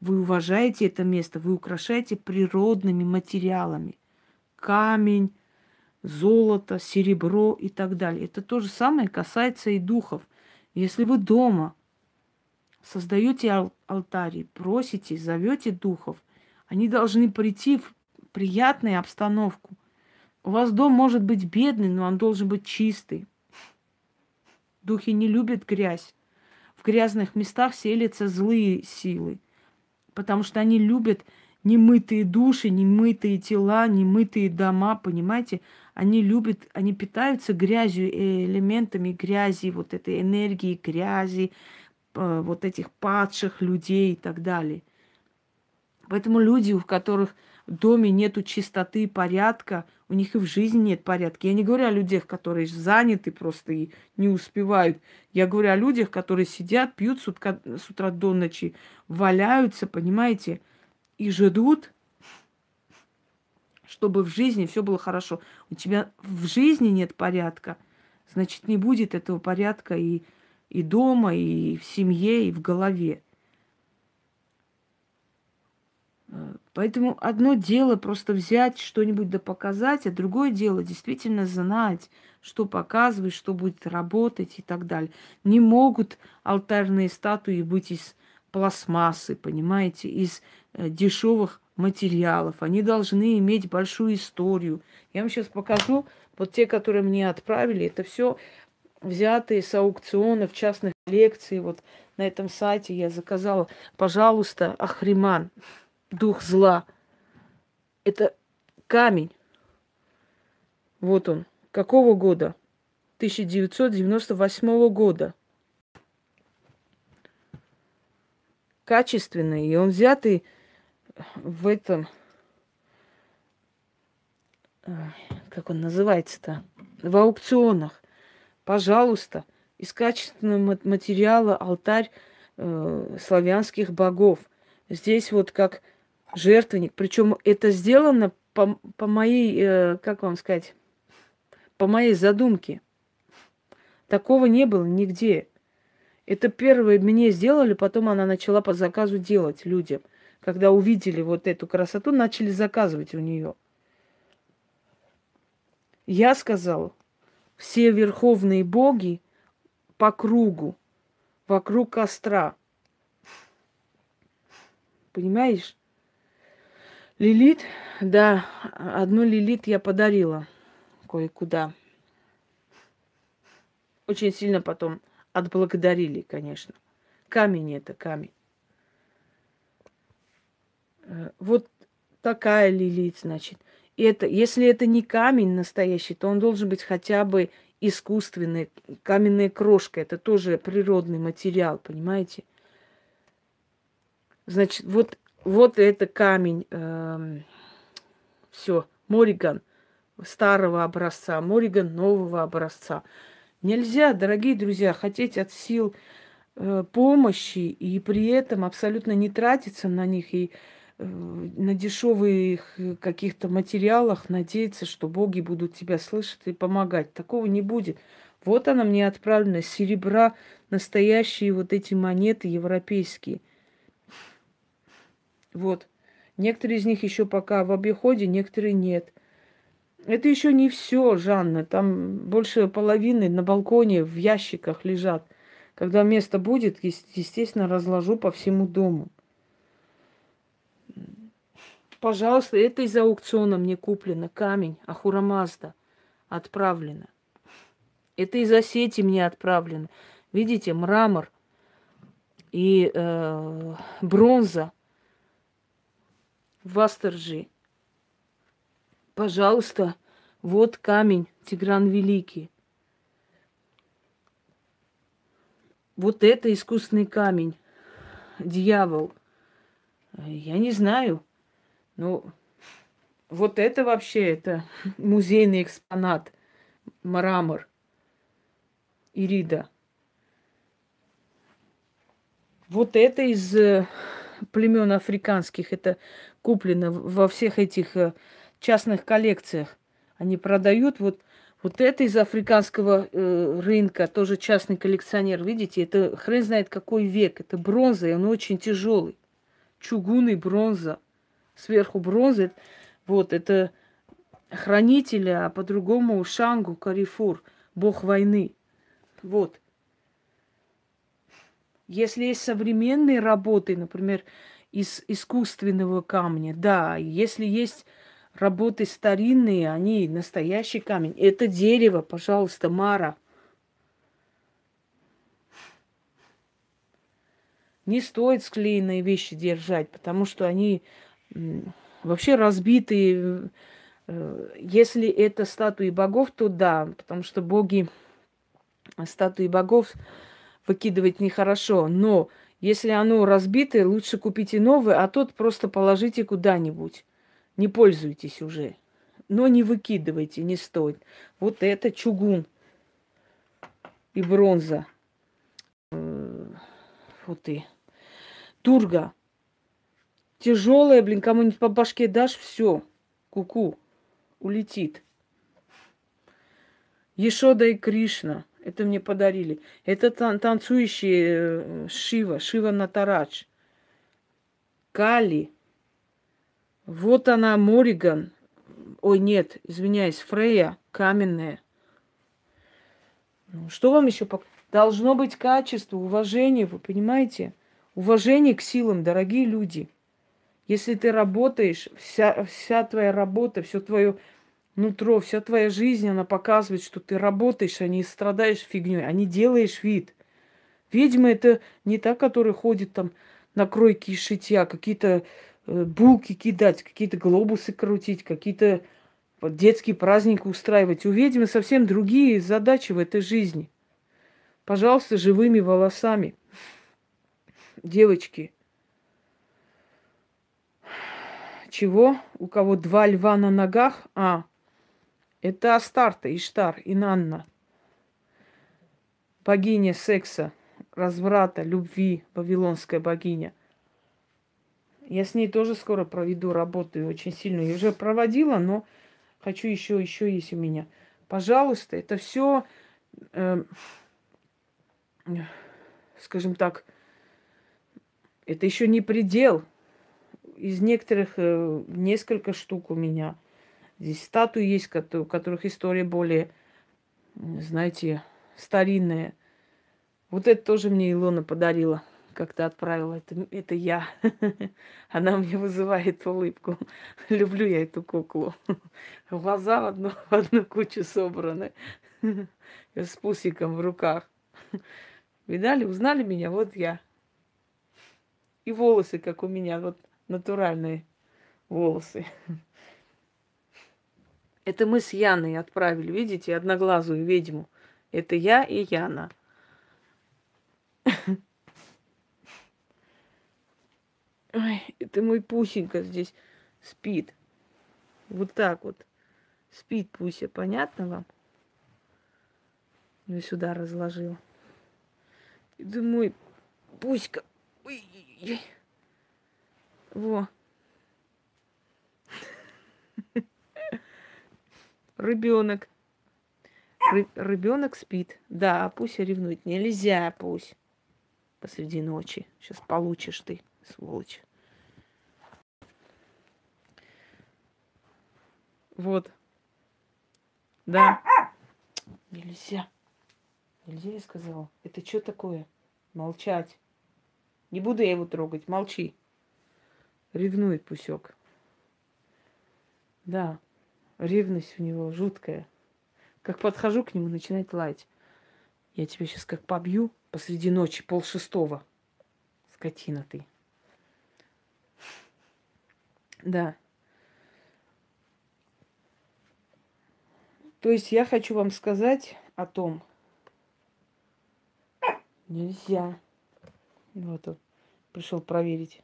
вы уважаете это место, вы украшаете природными материалами. Камень, золото, серебро и так далее. Это то же самое касается и духов – если вы дома создаете ал- алтарь, просите, зовете духов, они должны прийти в приятную обстановку. У вас дом может быть бедный, но он должен быть чистый. Духи не любят грязь. В грязных местах селятся злые силы, потому что они любят немытые души, немытые тела, немытые дома, понимаете? Они любят, они питаются грязью, элементами грязи, вот этой энергии грязи, э, вот этих падших людей и так далее. Поэтому люди, у которых доме нету чистоты порядка, у них и в жизни нет порядка. Я не говорю о людях, которые заняты просто и не успевают. Я говорю о людях, которые сидят, пьют с утра, с утра до ночи, валяются, понимаете, и ждут, чтобы в жизни все было хорошо. У тебя в жизни нет порядка, значит, не будет этого порядка и, и дома, и в семье, и в голове. Поэтому одно дело просто взять что-нибудь да показать, а другое дело действительно знать, что показывать, что будет работать и так далее. Не могут алтарные статуи быть из пластмассы, понимаете, из э, дешевых материалов. Они должны иметь большую историю. Я вам сейчас покажу. Вот те, которые мне отправили, это все взятые с аукционов, частных лекций. Вот на этом сайте я заказала, пожалуйста, Ахриман дух зла. Это камень. Вот он. Какого года? 1998 года. Качественный. И он взятый в этом... Как он называется-то? В аукционах. Пожалуйста, из качественного материала алтарь э, славянских богов. Здесь вот как жертвенник. Причем это сделано по, по моей, э, как вам сказать, по моей задумке. Такого не было нигде. Это первое мне сделали, потом она начала по заказу делать людям. Когда увидели вот эту красоту, начали заказывать у нее. Я сказала, все верховные боги по кругу, вокруг костра. Понимаешь? Лилит, да, одну лилит я подарила кое-куда. Очень сильно потом отблагодарили, конечно. Камень это, камень. Э, вот такая лилит, значит. И это, если это не камень настоящий, то он должен быть хотя бы искусственный, каменная крошка. Это тоже природный материал, понимаете? Значит, вот вот это камень. Эм, все, Мориган старого образца, Мориган нового образца. Нельзя, дорогие друзья, хотеть от сил э, помощи и при этом абсолютно не тратиться на них и э, на дешевых каких-то материалах надеяться, что боги будут тебя слышать и помогать. Такого не будет. Вот она мне отправлена, серебра, настоящие вот эти монеты европейские – вот. Некоторые из них еще пока в обиходе, некоторые нет. Это еще не все, Жанна. Там больше половины на балконе в ящиках лежат. Когда место будет, естественно, разложу по всему дому. Пожалуйста, это из аукциона мне куплено. Камень Ахурамазда отправлено. Это из Осетии мне отправлено. Видите, мрамор и э, бронза Восторжи. Пожалуйста, вот камень, Тигран Великий. Вот это искусственный камень, дьявол. Я не знаю. Ну, вот это вообще, это музейный экспонат, мрамор, Ирида. Вот это из э, племен африканских, это куплено во всех этих э, частных коллекциях. Они продают вот, вот это из африканского э, рынка, тоже частный коллекционер. Видите, это хрен знает какой век. Это бронза, и он очень тяжелый. Чугун и бронза. Сверху бронза. Вот, это хранителя, а по-другому Шангу Карифур, бог войны. Вот. Если есть современные работы, например, из искусственного камня. Да, если есть работы старинные, они настоящий камень. Это дерево, пожалуйста, Мара. Не стоит склеенные вещи держать, потому что они вообще разбитые. Э, если это статуи богов, то да, потому что боги, статуи богов выкидывать нехорошо. Но если оно разбитое, лучше купите новое, а тот просто положите куда-нибудь. Не пользуйтесь уже. Но не выкидывайте, не стоит. Вот это чугун и бронза. Э, вот и. Турга. Тяжелая, блин, кому-нибудь по башке дашь, все, куку, улетит. Ешода и Кришна. Это мне подарили. Это тан- танцующие э, Шива, Шива Натарадж. Кали. Вот она, Мориган. Ой, нет, извиняюсь, Фрея, каменная. Ну, что вам еще показать? Должно быть качество, уважение, вы понимаете? Уважение к силам, дорогие люди. Если ты работаешь, вся, вся твоя работа, все твое нутро, вся твоя жизнь, она показывает, что ты работаешь, а не страдаешь фигней, а не делаешь вид. Ведьма это не та, которая ходит там на кройке и шитья, какие-то э, булки кидать, какие-то глобусы крутить, какие-то детские праздники устраивать. У ведьмы совсем другие задачи в этой жизни. Пожалуйста, живыми волосами – девочки, чего? У кого два льва на ногах? А, это Астарта, Иштар, Инанна. Богиня секса, разврата, любви, вавилонская богиня. Я с ней тоже скоро проведу работу, очень сильно. Я уже проводила, но хочу еще, еще есть у меня. Пожалуйста, это все, э, скажем так, это еще не предел. Из некоторых э, несколько штук у меня. Здесь статуи есть, у которых история более, знаете, старинная. Вот это тоже мне Илона подарила. Как-то отправила. Это, это я. [laughs] Она мне вызывает улыбку. [laughs] Люблю я эту куклу. [laughs] Глаза в одну, в одну кучу собраны. С пусиком в руках. Видали, узнали меня? Вот я. И волосы, как у меня, вот натуральные волосы. Это мы с Яной отправили, видите, одноглазую ведьму. Это я и Яна. Ой, это мой Пусенька здесь спит. Вот так вот. Спит Пуся, понятно вам? Я сюда разложил. Это мой Пуська. Во. Ребенок. Ребенок спит. Да, пусть ревнует. Нельзя, пусть. Посреди ночи. Сейчас получишь ты, сволочь. Вот. Да. Нельзя. Нельзя, я сказала. Это что такое? Молчать. Не буду я его трогать, молчи. Ревнует Пусек. Да, ревность у него жуткая. Как подхожу к нему, начинает лаять. Я тебя сейчас как побью посреди ночи, пол шестого. Скотина ты. Да. То есть я хочу вам сказать о том, нельзя вот он пришел проверить.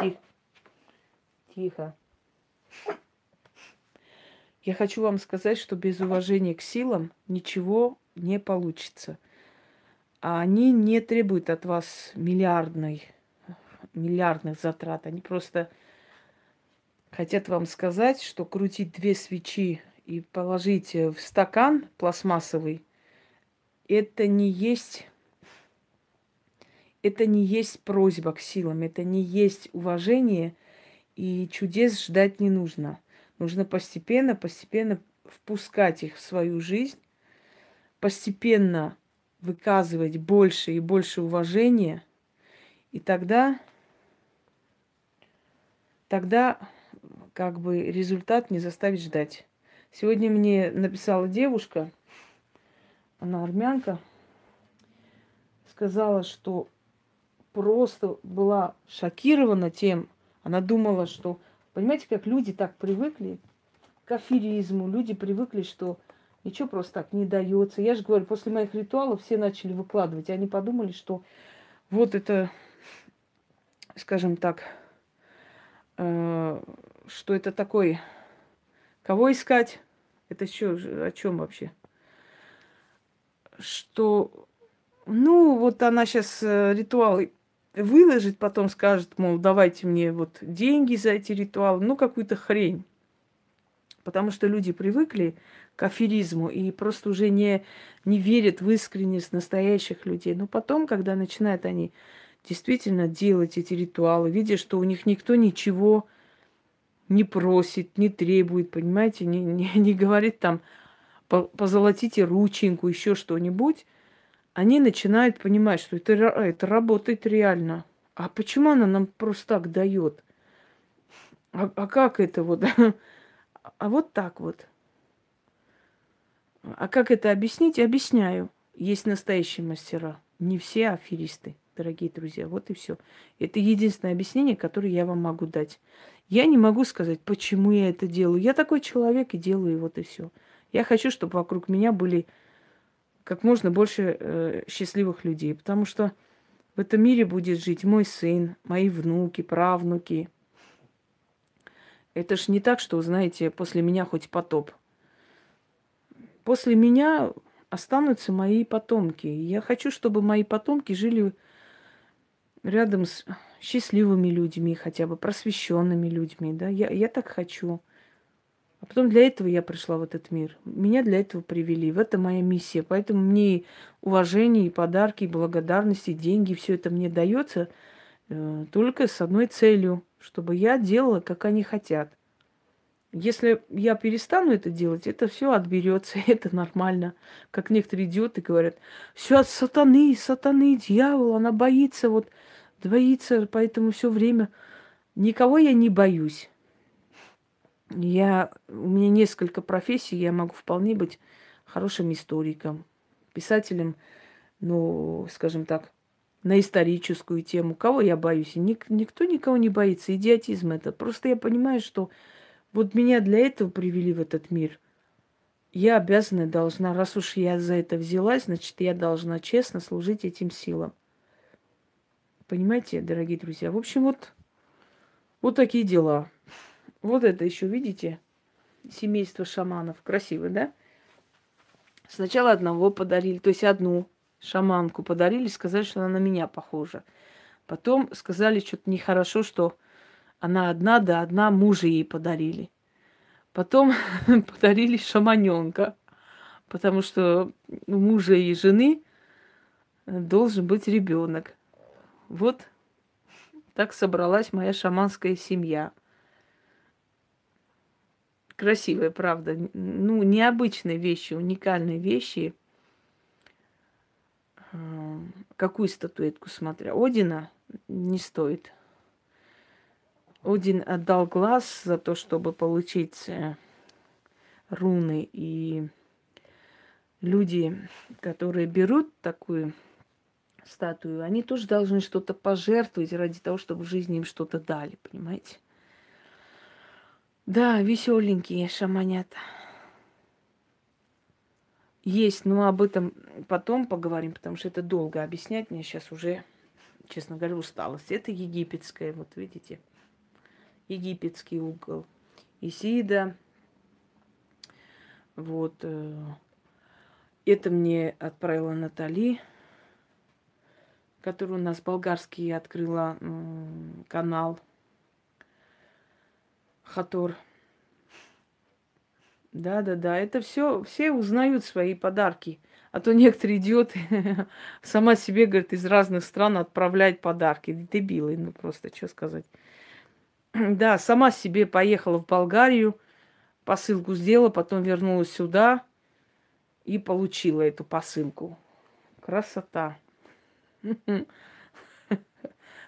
Тихо. Тихо. Я хочу вам сказать, что без уважения к силам ничего не получится. А они не требуют от вас миллиардной, миллиардных затрат. Они просто хотят вам сказать, что крутить две свечи и положить в стакан пластмассовый, это не есть это не есть просьба к силам, это не есть уважение, и чудес ждать не нужно. Нужно постепенно, постепенно впускать их в свою жизнь, постепенно выказывать больше и больше уважения И тогда, тогда как бы результат не заставить ждать. Сегодня мне написала девушка, она армянка, сказала, что просто была шокирована тем, она думала, что, понимаете, как люди так привыкли к аферизму, люди привыкли, что ничего просто так не дается. Я же говорю, после моих ритуалов все начали выкладывать, и они подумали, что вот это, скажем так, э, что это такой, кого искать, это что, о чем вообще? Что, ну, вот она сейчас э, ритуалы выложит, потом скажет, мол, давайте мне вот деньги за эти ритуалы, ну, какую-то хрень. Потому что люди привыкли к аферизму и просто уже не, не верят в искренность настоящих людей. Но потом, когда начинают они действительно делать эти ритуалы, видя, что у них никто ничего не просит, не требует, понимаете, не, не, [laughs] не говорит там позолотите рученьку, еще что-нибудь, они начинают понимать, что это, это работает реально. А почему она нам просто так дает? А, а как это вот? [laughs] А вот так вот. А как это объяснить? Объясняю. Есть настоящие мастера. Не все аферисты, дорогие друзья. Вот и все. Это единственное объяснение, которое я вам могу дать. Я не могу сказать, почему я это делаю. Я такой человек и делаю, вот и все. Я хочу, чтобы вокруг меня были как можно больше э, счастливых людей, потому что в этом мире будет жить мой сын, мои внуки, правнуки. Это ж не так, что, знаете, после меня хоть потоп. После меня останутся мои потомки. Я хочу, чтобы мои потомки жили рядом с счастливыми людьми, хотя бы просвещенными людьми. Да? Я, я так хочу. А потом для этого я пришла в этот мир. Меня для этого привели. В этом моя миссия. Поэтому мне и уважение, и подарки, и благодарность, и деньги, все это мне дается э, только с одной целью, чтобы я делала, как они хотят. Если я перестану это делать, это все отберется, [laughs] это нормально. Как некоторые идиоты говорят, все от сатаны, сатаны, дьявол, она боится, вот боится, поэтому все время. Никого я не боюсь. Я, у меня несколько профессий, я могу вполне быть хорошим историком, писателем, ну, скажем так, на историческую тему. Кого я боюсь? Ник, никто никого не боится. Идиотизм это. Просто я понимаю, что вот меня для этого привели в этот мир. Я обязана, должна, раз уж я за это взялась, значит, я должна честно служить этим силам. Понимаете, дорогие друзья? В общем, вот, вот такие дела. Вот это еще, видите, семейство шаманов. Красиво, да? Сначала одного подарили, то есть одну шаманку подарили, сказали, что она на меня похожа. Потом сказали что-то нехорошо, что она одна, да одна мужа ей подарили. Потом [laughs] подарили шаманенка, потому что у мужа и жены должен быть ребенок. Вот так собралась моя шаманская семья – красивые, правда. Ну, необычные вещи, уникальные вещи. А, какую статуэтку смотря? Одина не стоит. Один отдал глаз за то, чтобы получить э, руны. И люди, которые берут такую статую, они тоже должны что-то пожертвовать ради того, чтобы в жизни им что-то дали, понимаете? Да, веселенькие шаманята. Есть, но об этом потом поговорим, потому что это долго объяснять. Мне сейчас уже, честно говоря, усталость. Это египетская, вот видите, египетский угол. Исида. Вот. Э, это мне отправила Натали, которая у нас болгарский открыла канал – Хатор. Да, да, да. Это все, все узнают свои подарки. А то некоторые идиоты [laughs] сама себе, говорит, из разных стран отправлять подарки. Дебилы, ну просто, что сказать. [clears throat] Да, сама себе поехала в Болгарию, посылку сделала, потом вернулась сюда и получила эту посылку. Красота. [laughs]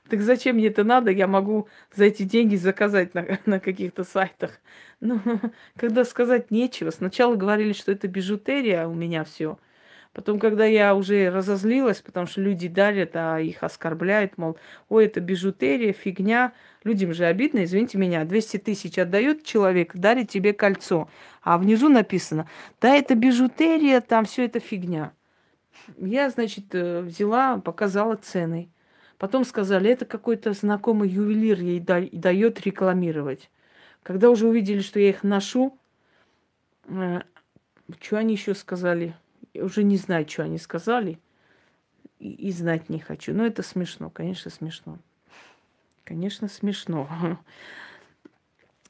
Так зачем мне это надо? Я могу за эти деньги заказать на, [laughs] на каких-то сайтах. Ну, [laughs] когда сказать нечего. Сначала говорили, что это бижутерия у меня все. Потом, когда я уже разозлилась, потому что люди дарят, а их оскорбляют, мол, ой, это бижутерия, фигня. Людям же обидно, извините меня, 200 тысяч отдает человек, дарит тебе кольцо. А внизу написано, да, это бижутерия, там все это фигня. Я, значит, э, взяла, показала цены. Потом сказали, это какой-то знакомый ювелир ей дает рекламировать. Когда уже увидели, что я их ношу, э, что они еще сказали? Я уже не знаю, что они сказали. И, и знать не хочу. Но это смешно, конечно, смешно. Конечно, смешно.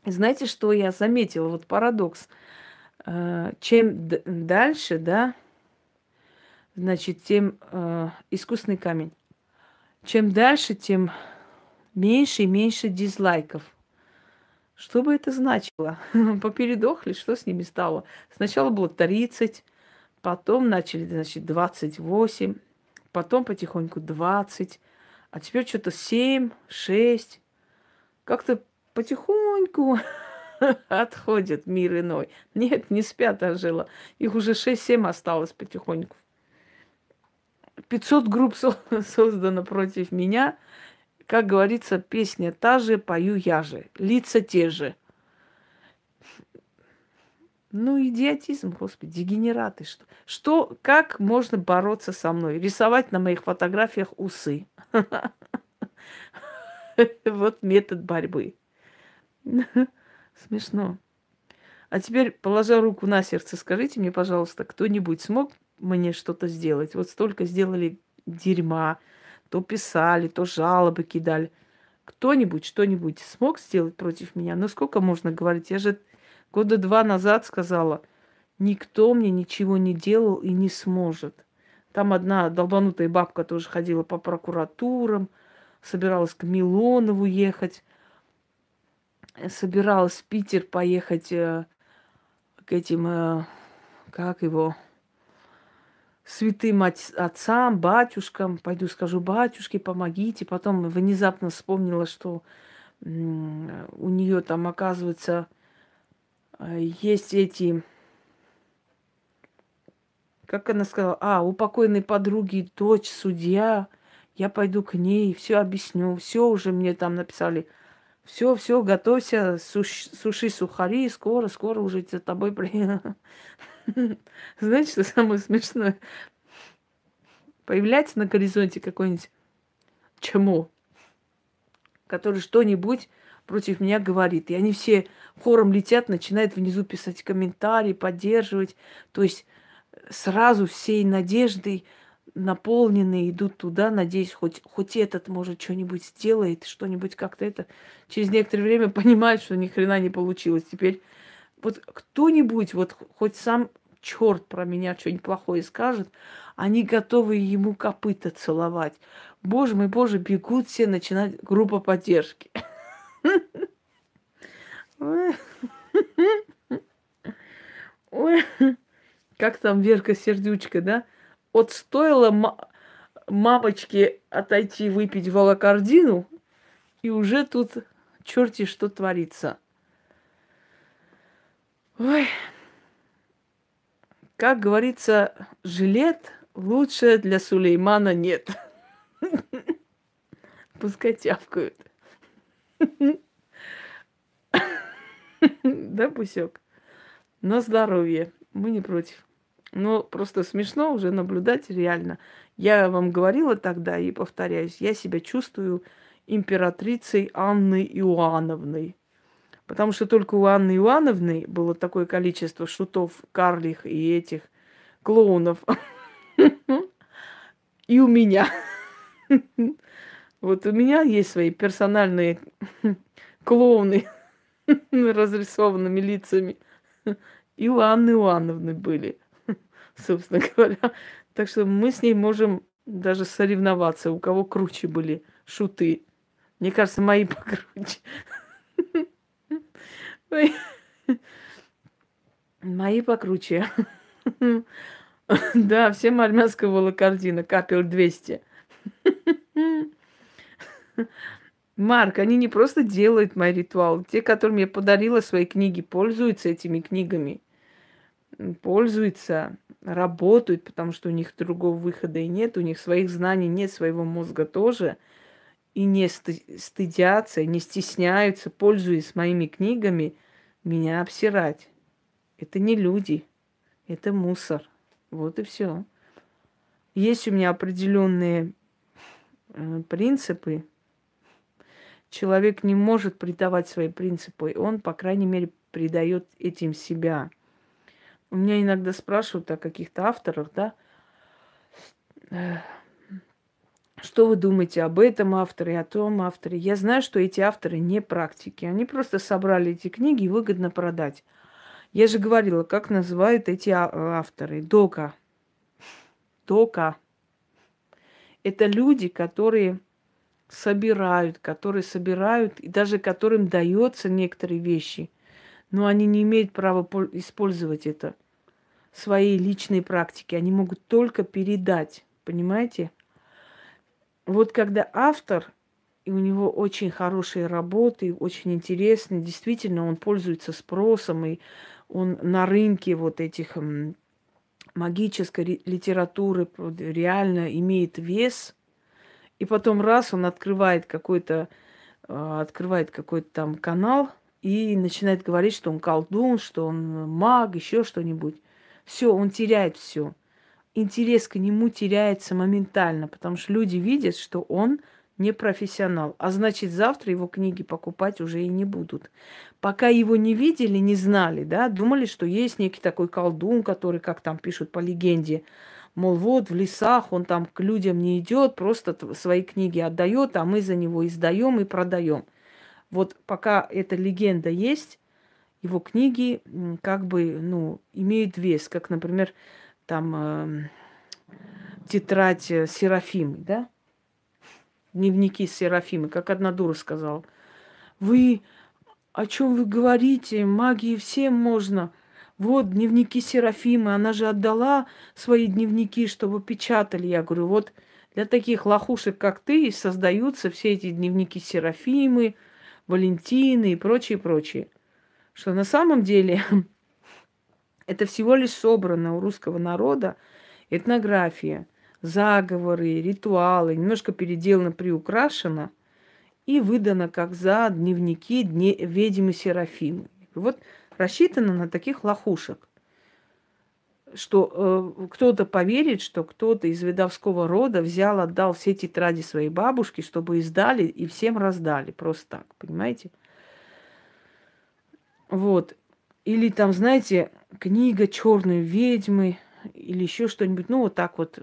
Знаете, что я заметила? Вот парадокс. Э, чем дальше, да, значит, тем э, искусственный камень. Чем дальше, тем меньше и меньше дизлайков. Что бы это значило? [laughs] Попередохли, что с ними стало? Сначала было 30, Потом начали, значит, 28, потом потихоньку 20, а теперь что-то 7, 6. Как-то потихоньку [laughs] отходит мир иной. Нет, не спят, Анжела. Их уже 6-7 осталось потихоньку. 500 групп [laughs] создано против меня. Как говорится, песня та же, пою я же. Лица те же. Ну, идиотизм, господи, дегенераты. Что, что, как можно бороться со мной? Рисовать на моих фотографиях усы. [laughs] Вот метод борьбы. [laughs] Смешно. А теперь, положа руку на сердце, скажите мне, пожалуйста, кто-нибудь смог мне что-то сделать? Вот столько сделали дерьма, то писали, то жалобы кидали. Кто-нибудь что-нибудь смог сделать против меня? Ну сколько можно говорить? Я же Года два назад сказала, никто мне ничего не делал и не сможет. Там одна долбанутая бабка тоже ходила по прокуратурам, собиралась к Милонову ехать, собиралась в Питер поехать э, к этим, э, как его, святым отцам, батюшкам. Пойду скажу, батюшки, помогите. Потом внезапно вспомнила, что у нее там, оказывается, а, есть эти, как она сказала, а, у покойной подруги дочь, судья, я пойду к ней, все объясню, все уже мне там написали. Все, все, готовься, суш, суши сухари, скоро, скоро уже за тобой приеду. [laughs] [laughs] Знаете, что самое смешное? Появляется на горизонте какой-нибудь чему, который что-нибудь против меня говорит. И они все хором летят, начинают внизу писать комментарии, поддерживать. То есть сразу всей надеждой наполненные идут туда, надеясь, хоть, хоть этот, может, что-нибудь сделает, что-нибудь как-то это. Через некоторое время [laughs] понимают, что ни хрена не получилось. Теперь вот кто-нибудь, вот хоть сам черт про меня что-нибудь плохое скажет, они готовы ему копыта целовать. Боже мой, боже, бегут все начинать группа поддержки. Ой, как там Верка Сердючка, да? Вот стоило мамочке отойти выпить волокордину, и уже тут черти что творится. Ой, как говорится, жилет лучше для Сулеймана нет. [laughs] Пускай тявкают. [laughs] Да, Пусек? На здоровье. Мы не против. Но просто смешно уже наблюдать реально. Я вам говорила тогда и повторяюсь, я себя чувствую императрицей Анны Иоанновной. Потому что только у Анны Иоанновны было такое количество шутов, карлих и этих клоунов. [laughs] И у меня. Вот у меня есть свои персональные клоуны [laughs] разрисованными лицами. И у Анны Иоанновны были, [laughs] собственно говоря. Так что мы с ней можем даже соревноваться, у кого круче были шуты. Мне кажется, мои покруче. Мои покруче. Да, всем армянского волокордина, капель 200. Марк, они не просто делают мои ритуалы. Те, которым я подарила свои книги, пользуются этими книгами. Пользуются, работают, потому что у них другого выхода и нет, у них своих знаний нет, своего мозга тоже. И не стыдятся, не стесняются, пользуясь моими книгами, меня обсирать. Это не люди, это мусор. Вот и все. Есть у меня определенные э, принципы, человек не может предавать свои принципы, он, по крайней мере, предает этим себя. У меня иногда спрашивают о каких-то авторах, да, что вы думаете об этом авторе, о том авторе? Я знаю, что эти авторы не практики. Они просто собрали эти книги и выгодно продать. Я же говорила, как называют эти а, авторы. Дока. Дока. Это люди, которые собирают, которые собирают, и даже которым дается некоторые вещи, но они не имеют права использовать это в своей личной практике. Они могут только передать, понимаете? Вот когда автор, и у него очень хорошие работы, очень интересные, действительно, он пользуется спросом, и он на рынке вот этих магической литературы реально имеет вес – и потом раз он открывает какой-то, а, открывает какой-то там канал и начинает говорить, что он колдун, что он маг, еще что-нибудь. Все, он теряет все. Интерес к нему теряется моментально, потому что люди видят, что он не профессионал. А значит, завтра его книги покупать уже и не будут. Пока его не видели, не знали, да, думали, что есть некий такой колдун, который, как там пишут по легенде, Мол, вот в лесах он там к людям не идет, просто свои книги отдает, а мы за него издаем и продаем. Вот пока эта легенда есть, его книги как бы, ну, имеют вес, как, например, там э, тетрадь Серафимы, да? Дневники Серафимы, как одна дура сказала. Вы о чем вы говорите? Магии всем можно. Вот дневники Серафимы, она же отдала свои дневники, чтобы печатали. Я говорю, вот для таких лохушек, как ты, создаются все эти дневники Серафимы, Валентины и прочее, прочее. Что на самом деле [laughs] это всего лишь собрано у русского народа этнография, заговоры, ритуалы, немножко переделано, приукрашено и выдано как за дневники дне, ведьмы Серафимы. Вот рассчитана на таких лохушек, что э, кто-то поверит, что кто-то из видовского рода взял, отдал все тетради своей бабушке, чтобы издали и всем раздали. Просто так, понимаете? Вот. Или там, знаете, книга черной ведьмы или еще что-нибудь, ну, вот так вот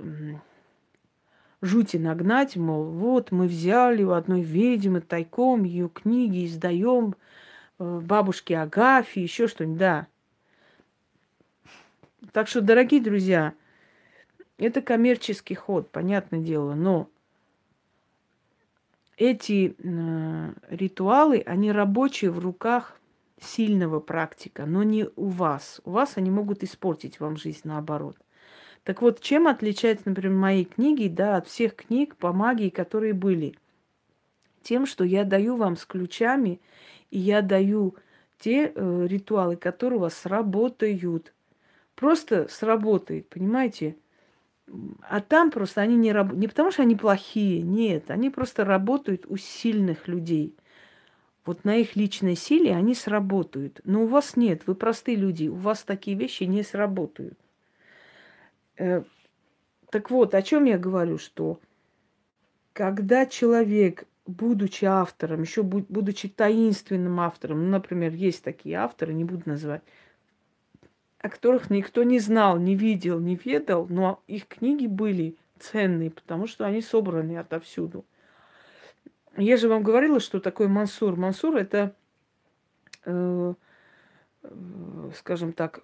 жути нагнать, мол, вот мы взяли у одной ведьмы тайком ее книги, издаем, Э, бабушки Агафи, еще что-нибудь, да. Так что, дорогие друзья, это коммерческий ход, понятное дело, но эти э, ритуалы, они рабочие в руках сильного практика, но не у вас. У вас они могут испортить вам жизнь наоборот. Так вот, чем отличаются, например, мои книги, да, от всех книг по магии, которые были? Тем, что я даю вам с ключами и я даю те э, ритуалы, которые у вас сработают. Просто сработает, понимаете? А там просто они не работают. Не потому что они плохие, нет. Они просто работают у сильных людей. Вот на их личной силе они сработают. Но у вас нет, вы простые люди, у вас такие вещи не сработают. Э, так вот, о чем я говорю, что когда человек будучи автором, еще будучи таинственным автором, ну, например, есть такие авторы, не буду называть, о которых никто не знал, не видел, не ведал, но их книги были ценные, потому что они собраны отовсюду. Я же вам говорила, что такое Мансур. Мансур это, э, э, скажем так,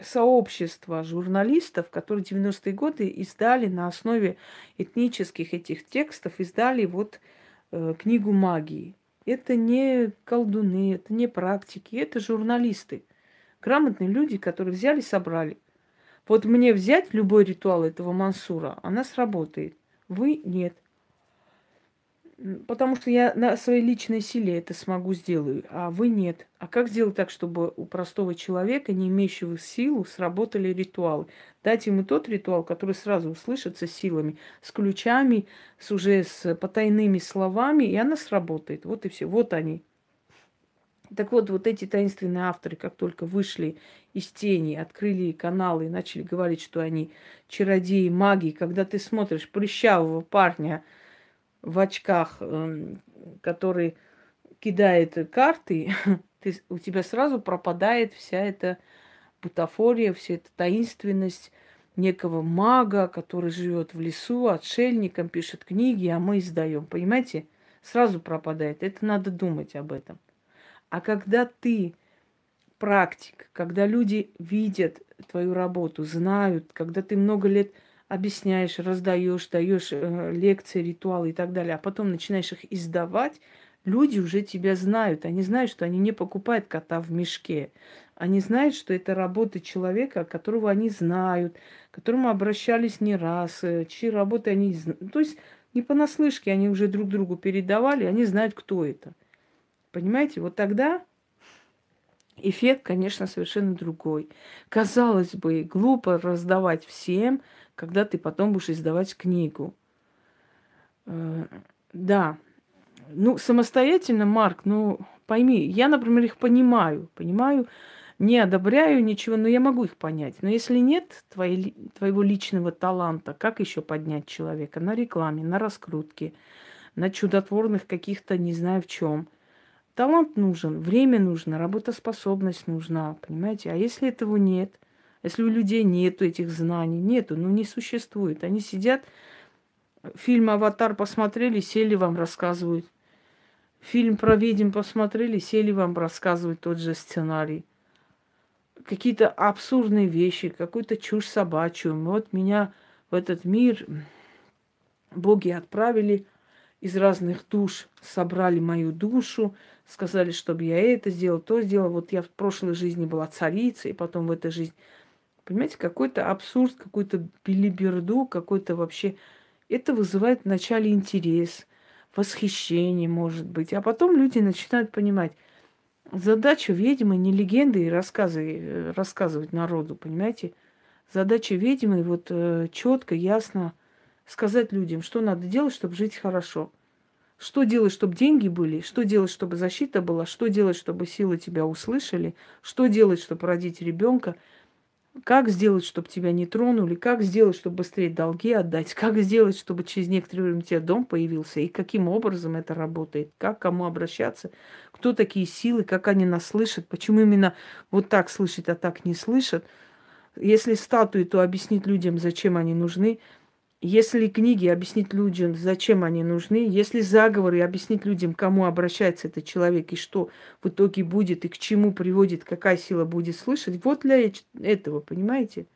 сообщество журналистов, которые 90-е годы издали на основе этнических этих текстов, издали вот э, книгу магии. Это не колдуны, это не практики, это журналисты. Грамотные люди, которые взяли, собрали. Вот мне взять любой ритуал этого Мансура, она сработает. Вы нет. Потому что я на своей личной силе это смогу сделаю, а вы нет. А как сделать так, чтобы у простого человека, не имеющего силу, сработали ритуалы? Дать ему тот ритуал, который сразу услышится силами, с ключами, с уже с потайными словами, и она сработает. Вот и все. Вот они. Так вот, вот эти таинственные авторы, как только вышли из тени, открыли каналы и начали говорить, что они чародеи, маги, когда ты смотришь прыщавого парня – в очках, эм, который кидает карты, [laughs] ты, у тебя сразу пропадает вся эта бутафория, вся эта таинственность некого мага, который живет в лесу, отшельником, пишет книги, а мы издаем. Понимаете? Сразу пропадает. Это надо думать об этом. А когда ты практик, когда люди видят твою работу, знают, когда ты много лет объясняешь, раздаешь, даешь э, лекции, ритуалы и так далее, а потом начинаешь их издавать, люди уже тебя знают. Они знают, что они не покупают кота в мешке. Они знают, что это работа человека, которого они знают, к которому обращались не раз, э, чьи работы они знают. То есть не понаслышке они уже друг другу передавали, они знают, кто это. Понимаете, вот тогда эффект, конечно, совершенно другой. Казалось бы, глупо раздавать всем, когда ты потом будешь издавать книгу. Э, да. Ну, самостоятельно, Марк, ну, пойми, я, например, их понимаю, понимаю, не одобряю ничего, но я могу их понять. Но если нет твоей, твоего личного таланта, как еще поднять человека? На рекламе, на раскрутке, на чудотворных каких-то, не знаю в чем. Талант нужен, время нужно, работоспособность нужна, понимаете? А если этого нет – если у людей нету этих знаний, нету, ну не существует. Они сидят, фильм «Аватар» посмотрели, сели вам рассказывают. Фильм про ведьм посмотрели, сели вам рассказывают тот же сценарий. Какие-то абсурдные вещи, какую-то чушь собачью. Вот меня в этот мир боги отправили из разных душ, собрали мою душу, сказали, чтобы я это сделал, то сделал. Вот я в прошлой жизни была царицей, потом в этой жизни Понимаете, какой-то абсурд, какую-то билиберду, какой-то вообще... Это вызывает вначале интерес, восхищение, может быть. А потом люди начинают понимать, задача ведьмы не легенды и рассказы, э, рассказывать народу, понимаете? Задача ведьмы вот э, четко, ясно сказать людям, что надо делать, чтобы жить хорошо. Что делать, чтобы деньги были? Что делать, чтобы защита была? Что делать, чтобы силы тебя услышали? Что делать, чтобы родить ребенка? Как сделать, чтобы тебя не тронули? Как сделать, чтобы быстрее долги отдать? Как сделать, чтобы через некоторое время у тебя дом появился? И каким образом это работает? Как кому обращаться? Кто такие силы? Как они нас слышат? Почему именно вот так слышат, а так не слышат? Если статуи, то объяснить людям, зачем они нужны. Если книги объяснить людям, зачем они нужны, если заговоры объяснить людям, кому обращается этот человек и что в итоге будет и к чему приводит, какая сила будет слышать, вот для этого, понимаете?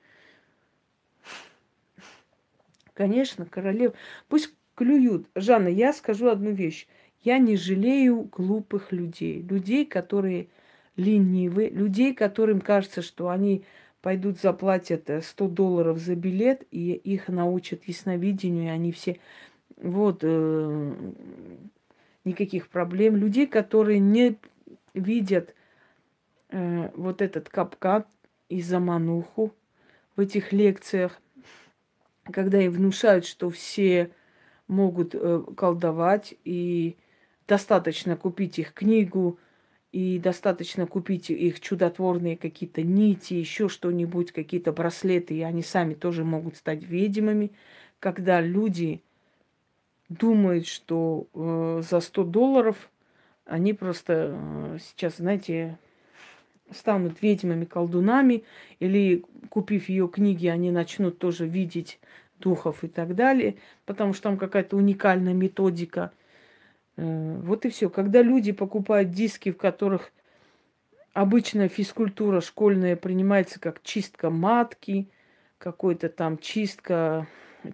Конечно, королев. Пусть клюют. Жанна, я скажу одну вещь. Я не жалею глупых людей. Людей, которые ленивы, людей, которым кажется, что они пойдут заплатят 100 э, долларов за билет, и их научат ясновидению, и они все... Вот, э, никаких проблем. Людей, которые не видят э, вот этот капкан и замануху в этих лекциях, когда им внушают, что все могут э, колдовать, и достаточно купить их книгу, и достаточно купить их чудотворные какие-то нити, еще что-нибудь, какие-то браслеты, и они сами тоже могут стать ведьмами. Когда люди думают, что э, за 100 долларов они просто э, сейчас, знаете, станут ведьмами, колдунами, или купив ее книги, они начнут тоже видеть духов и так далее, потому что там какая-то уникальная методика – вот и все. Когда люди покупают диски, в которых обычная физкультура школьная принимается как чистка матки, какой-то там чистка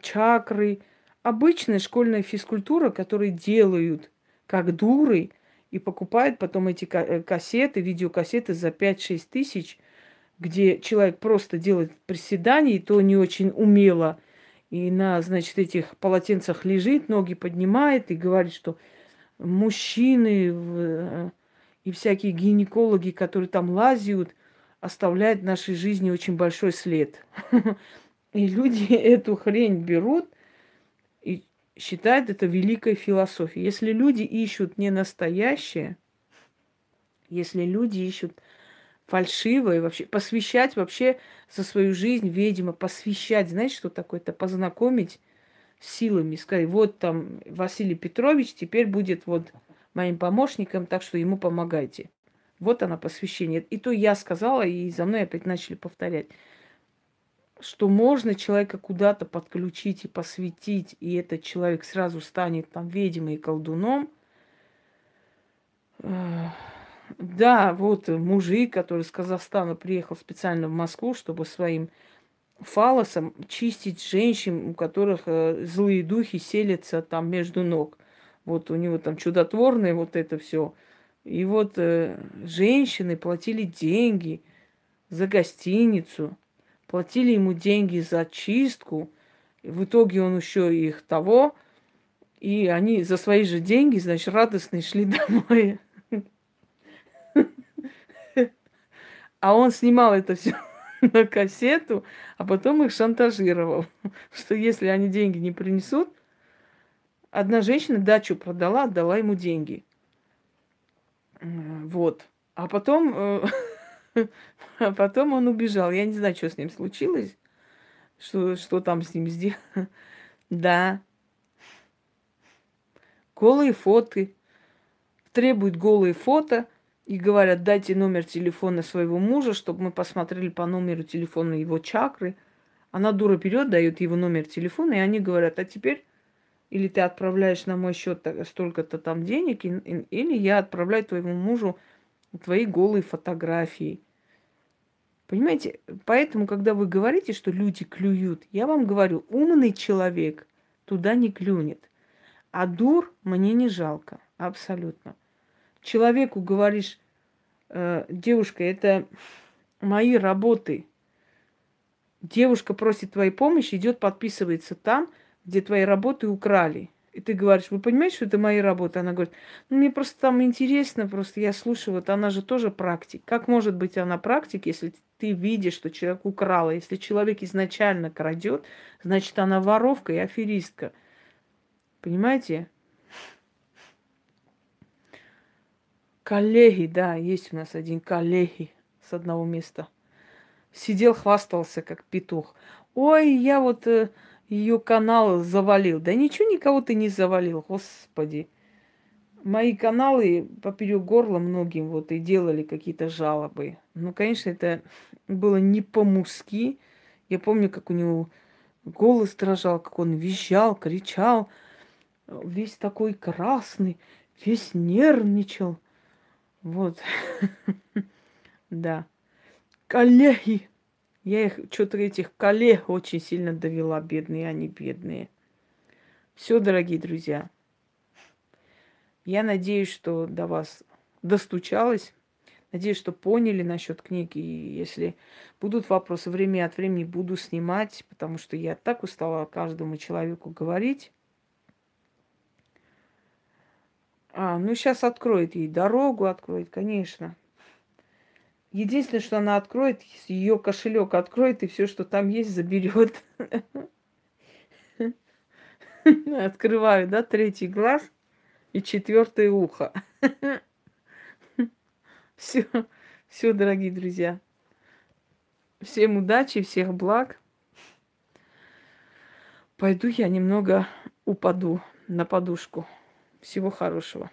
чакры, обычная школьная физкультура, которую делают как дуры и покупают потом эти э, кассеты, видеокассеты за 5-6 тысяч, где человек просто делает приседания, и то не очень умело, и на, значит, этих полотенцах лежит, ноги поднимает и говорит, что мужчины э, и всякие гинекологи, которые там лазят, оставляют в нашей жизни очень большой след. [laughs] И люди [laughs] эту хрень берут и считают это великой философией. Если люди ищут не настоящее, если люди ищут фальшивое, вообще посвящать вообще за свою жизнь, видимо, посвящать, знаете, что такое это? Познакомить силами, сказать, вот там Василий Петрович теперь будет вот моим помощником, так что ему помогайте. Вот она посвящение. И то я сказала, и за мной опять начали повторять, что можно человека куда-то подключить и посвятить, и этот человек сразу станет там ведьмой и колдуном. Да, вот мужик, который с Казахстана приехал специально в Москву, чтобы своим фалосом чистить женщин, у которых э, злые духи селятся там между ног. Вот у него там чудотворное вот это все. И вот э, женщины платили деньги за гостиницу, платили ему деньги за чистку. В итоге он еще их того, и они за свои же деньги, значит, радостно шли [laughs] домой. А он снимал это все [laughs] на кассету, а потом их шантажировал, [laughs] что если они деньги не принесут, одна женщина дачу продала, отдала ему деньги. Вот. А потом, э, [laughs] а потом он убежал. Я не знаю, что с ним случилось, что, что там с ним сделано. Да. Голые фото. Требует голые фото – и говорят, дайте номер телефона своего мужа, чтобы мы посмотрели по номеру телефона его чакры. Она дура берет, дает его номер телефона, и они говорят, а теперь или ты отправляешь на мой счет столько-то там денег, или я отправляю твоему мужу твои голые фотографии. Понимаете? Поэтому, когда вы говорите, что люди клюют, я вам говорю, умный человек туда не клюнет. А дур мне не жалко. Абсолютно человеку говоришь, э, девушка, это мои работы. Девушка просит твоей помощи, идет, подписывается там, где твои работы украли. И ты говоришь, вы понимаете, что это мои работы? Она говорит, ну мне просто там интересно, просто я слушаю, вот она же тоже практик. Как может быть она практик, если ты видишь, что человек украл? Если человек изначально крадет, значит она воровка и аферистка. Понимаете? Коллеги, да, есть у нас один коллеги с одного места. Сидел, хвастался, как петух. Ой, я вот э, ее канал завалил. Да ничего никого ты не завалил, господи. Мои каналы поперек горла многим вот и делали какие-то жалобы. Ну, конечно, это было не по-мужски. Я помню, как у него голос дрожал, как он визжал, кричал. Весь такой красный, весь нервничал. Вот. [laughs] да. Коллеги. Я их, что-то этих коллег очень сильно довела, бедные они, бедные. Все, дорогие друзья. Я надеюсь, что до вас достучалось. Надеюсь, что поняли насчет книги. И если будут вопросы, время от времени буду снимать, потому что я так устала каждому человеку говорить. А, ну сейчас откроет ей дорогу, откроет, конечно. Единственное, что она откроет, ее кошелек откроет и все, что там есть, заберет. [laughs] Открываю, да, третий глаз и четвертое ухо. [laughs] Все, все, дорогие друзья. Всем удачи, всех благ. Пойду я немного упаду на подушку. Всего хорошего.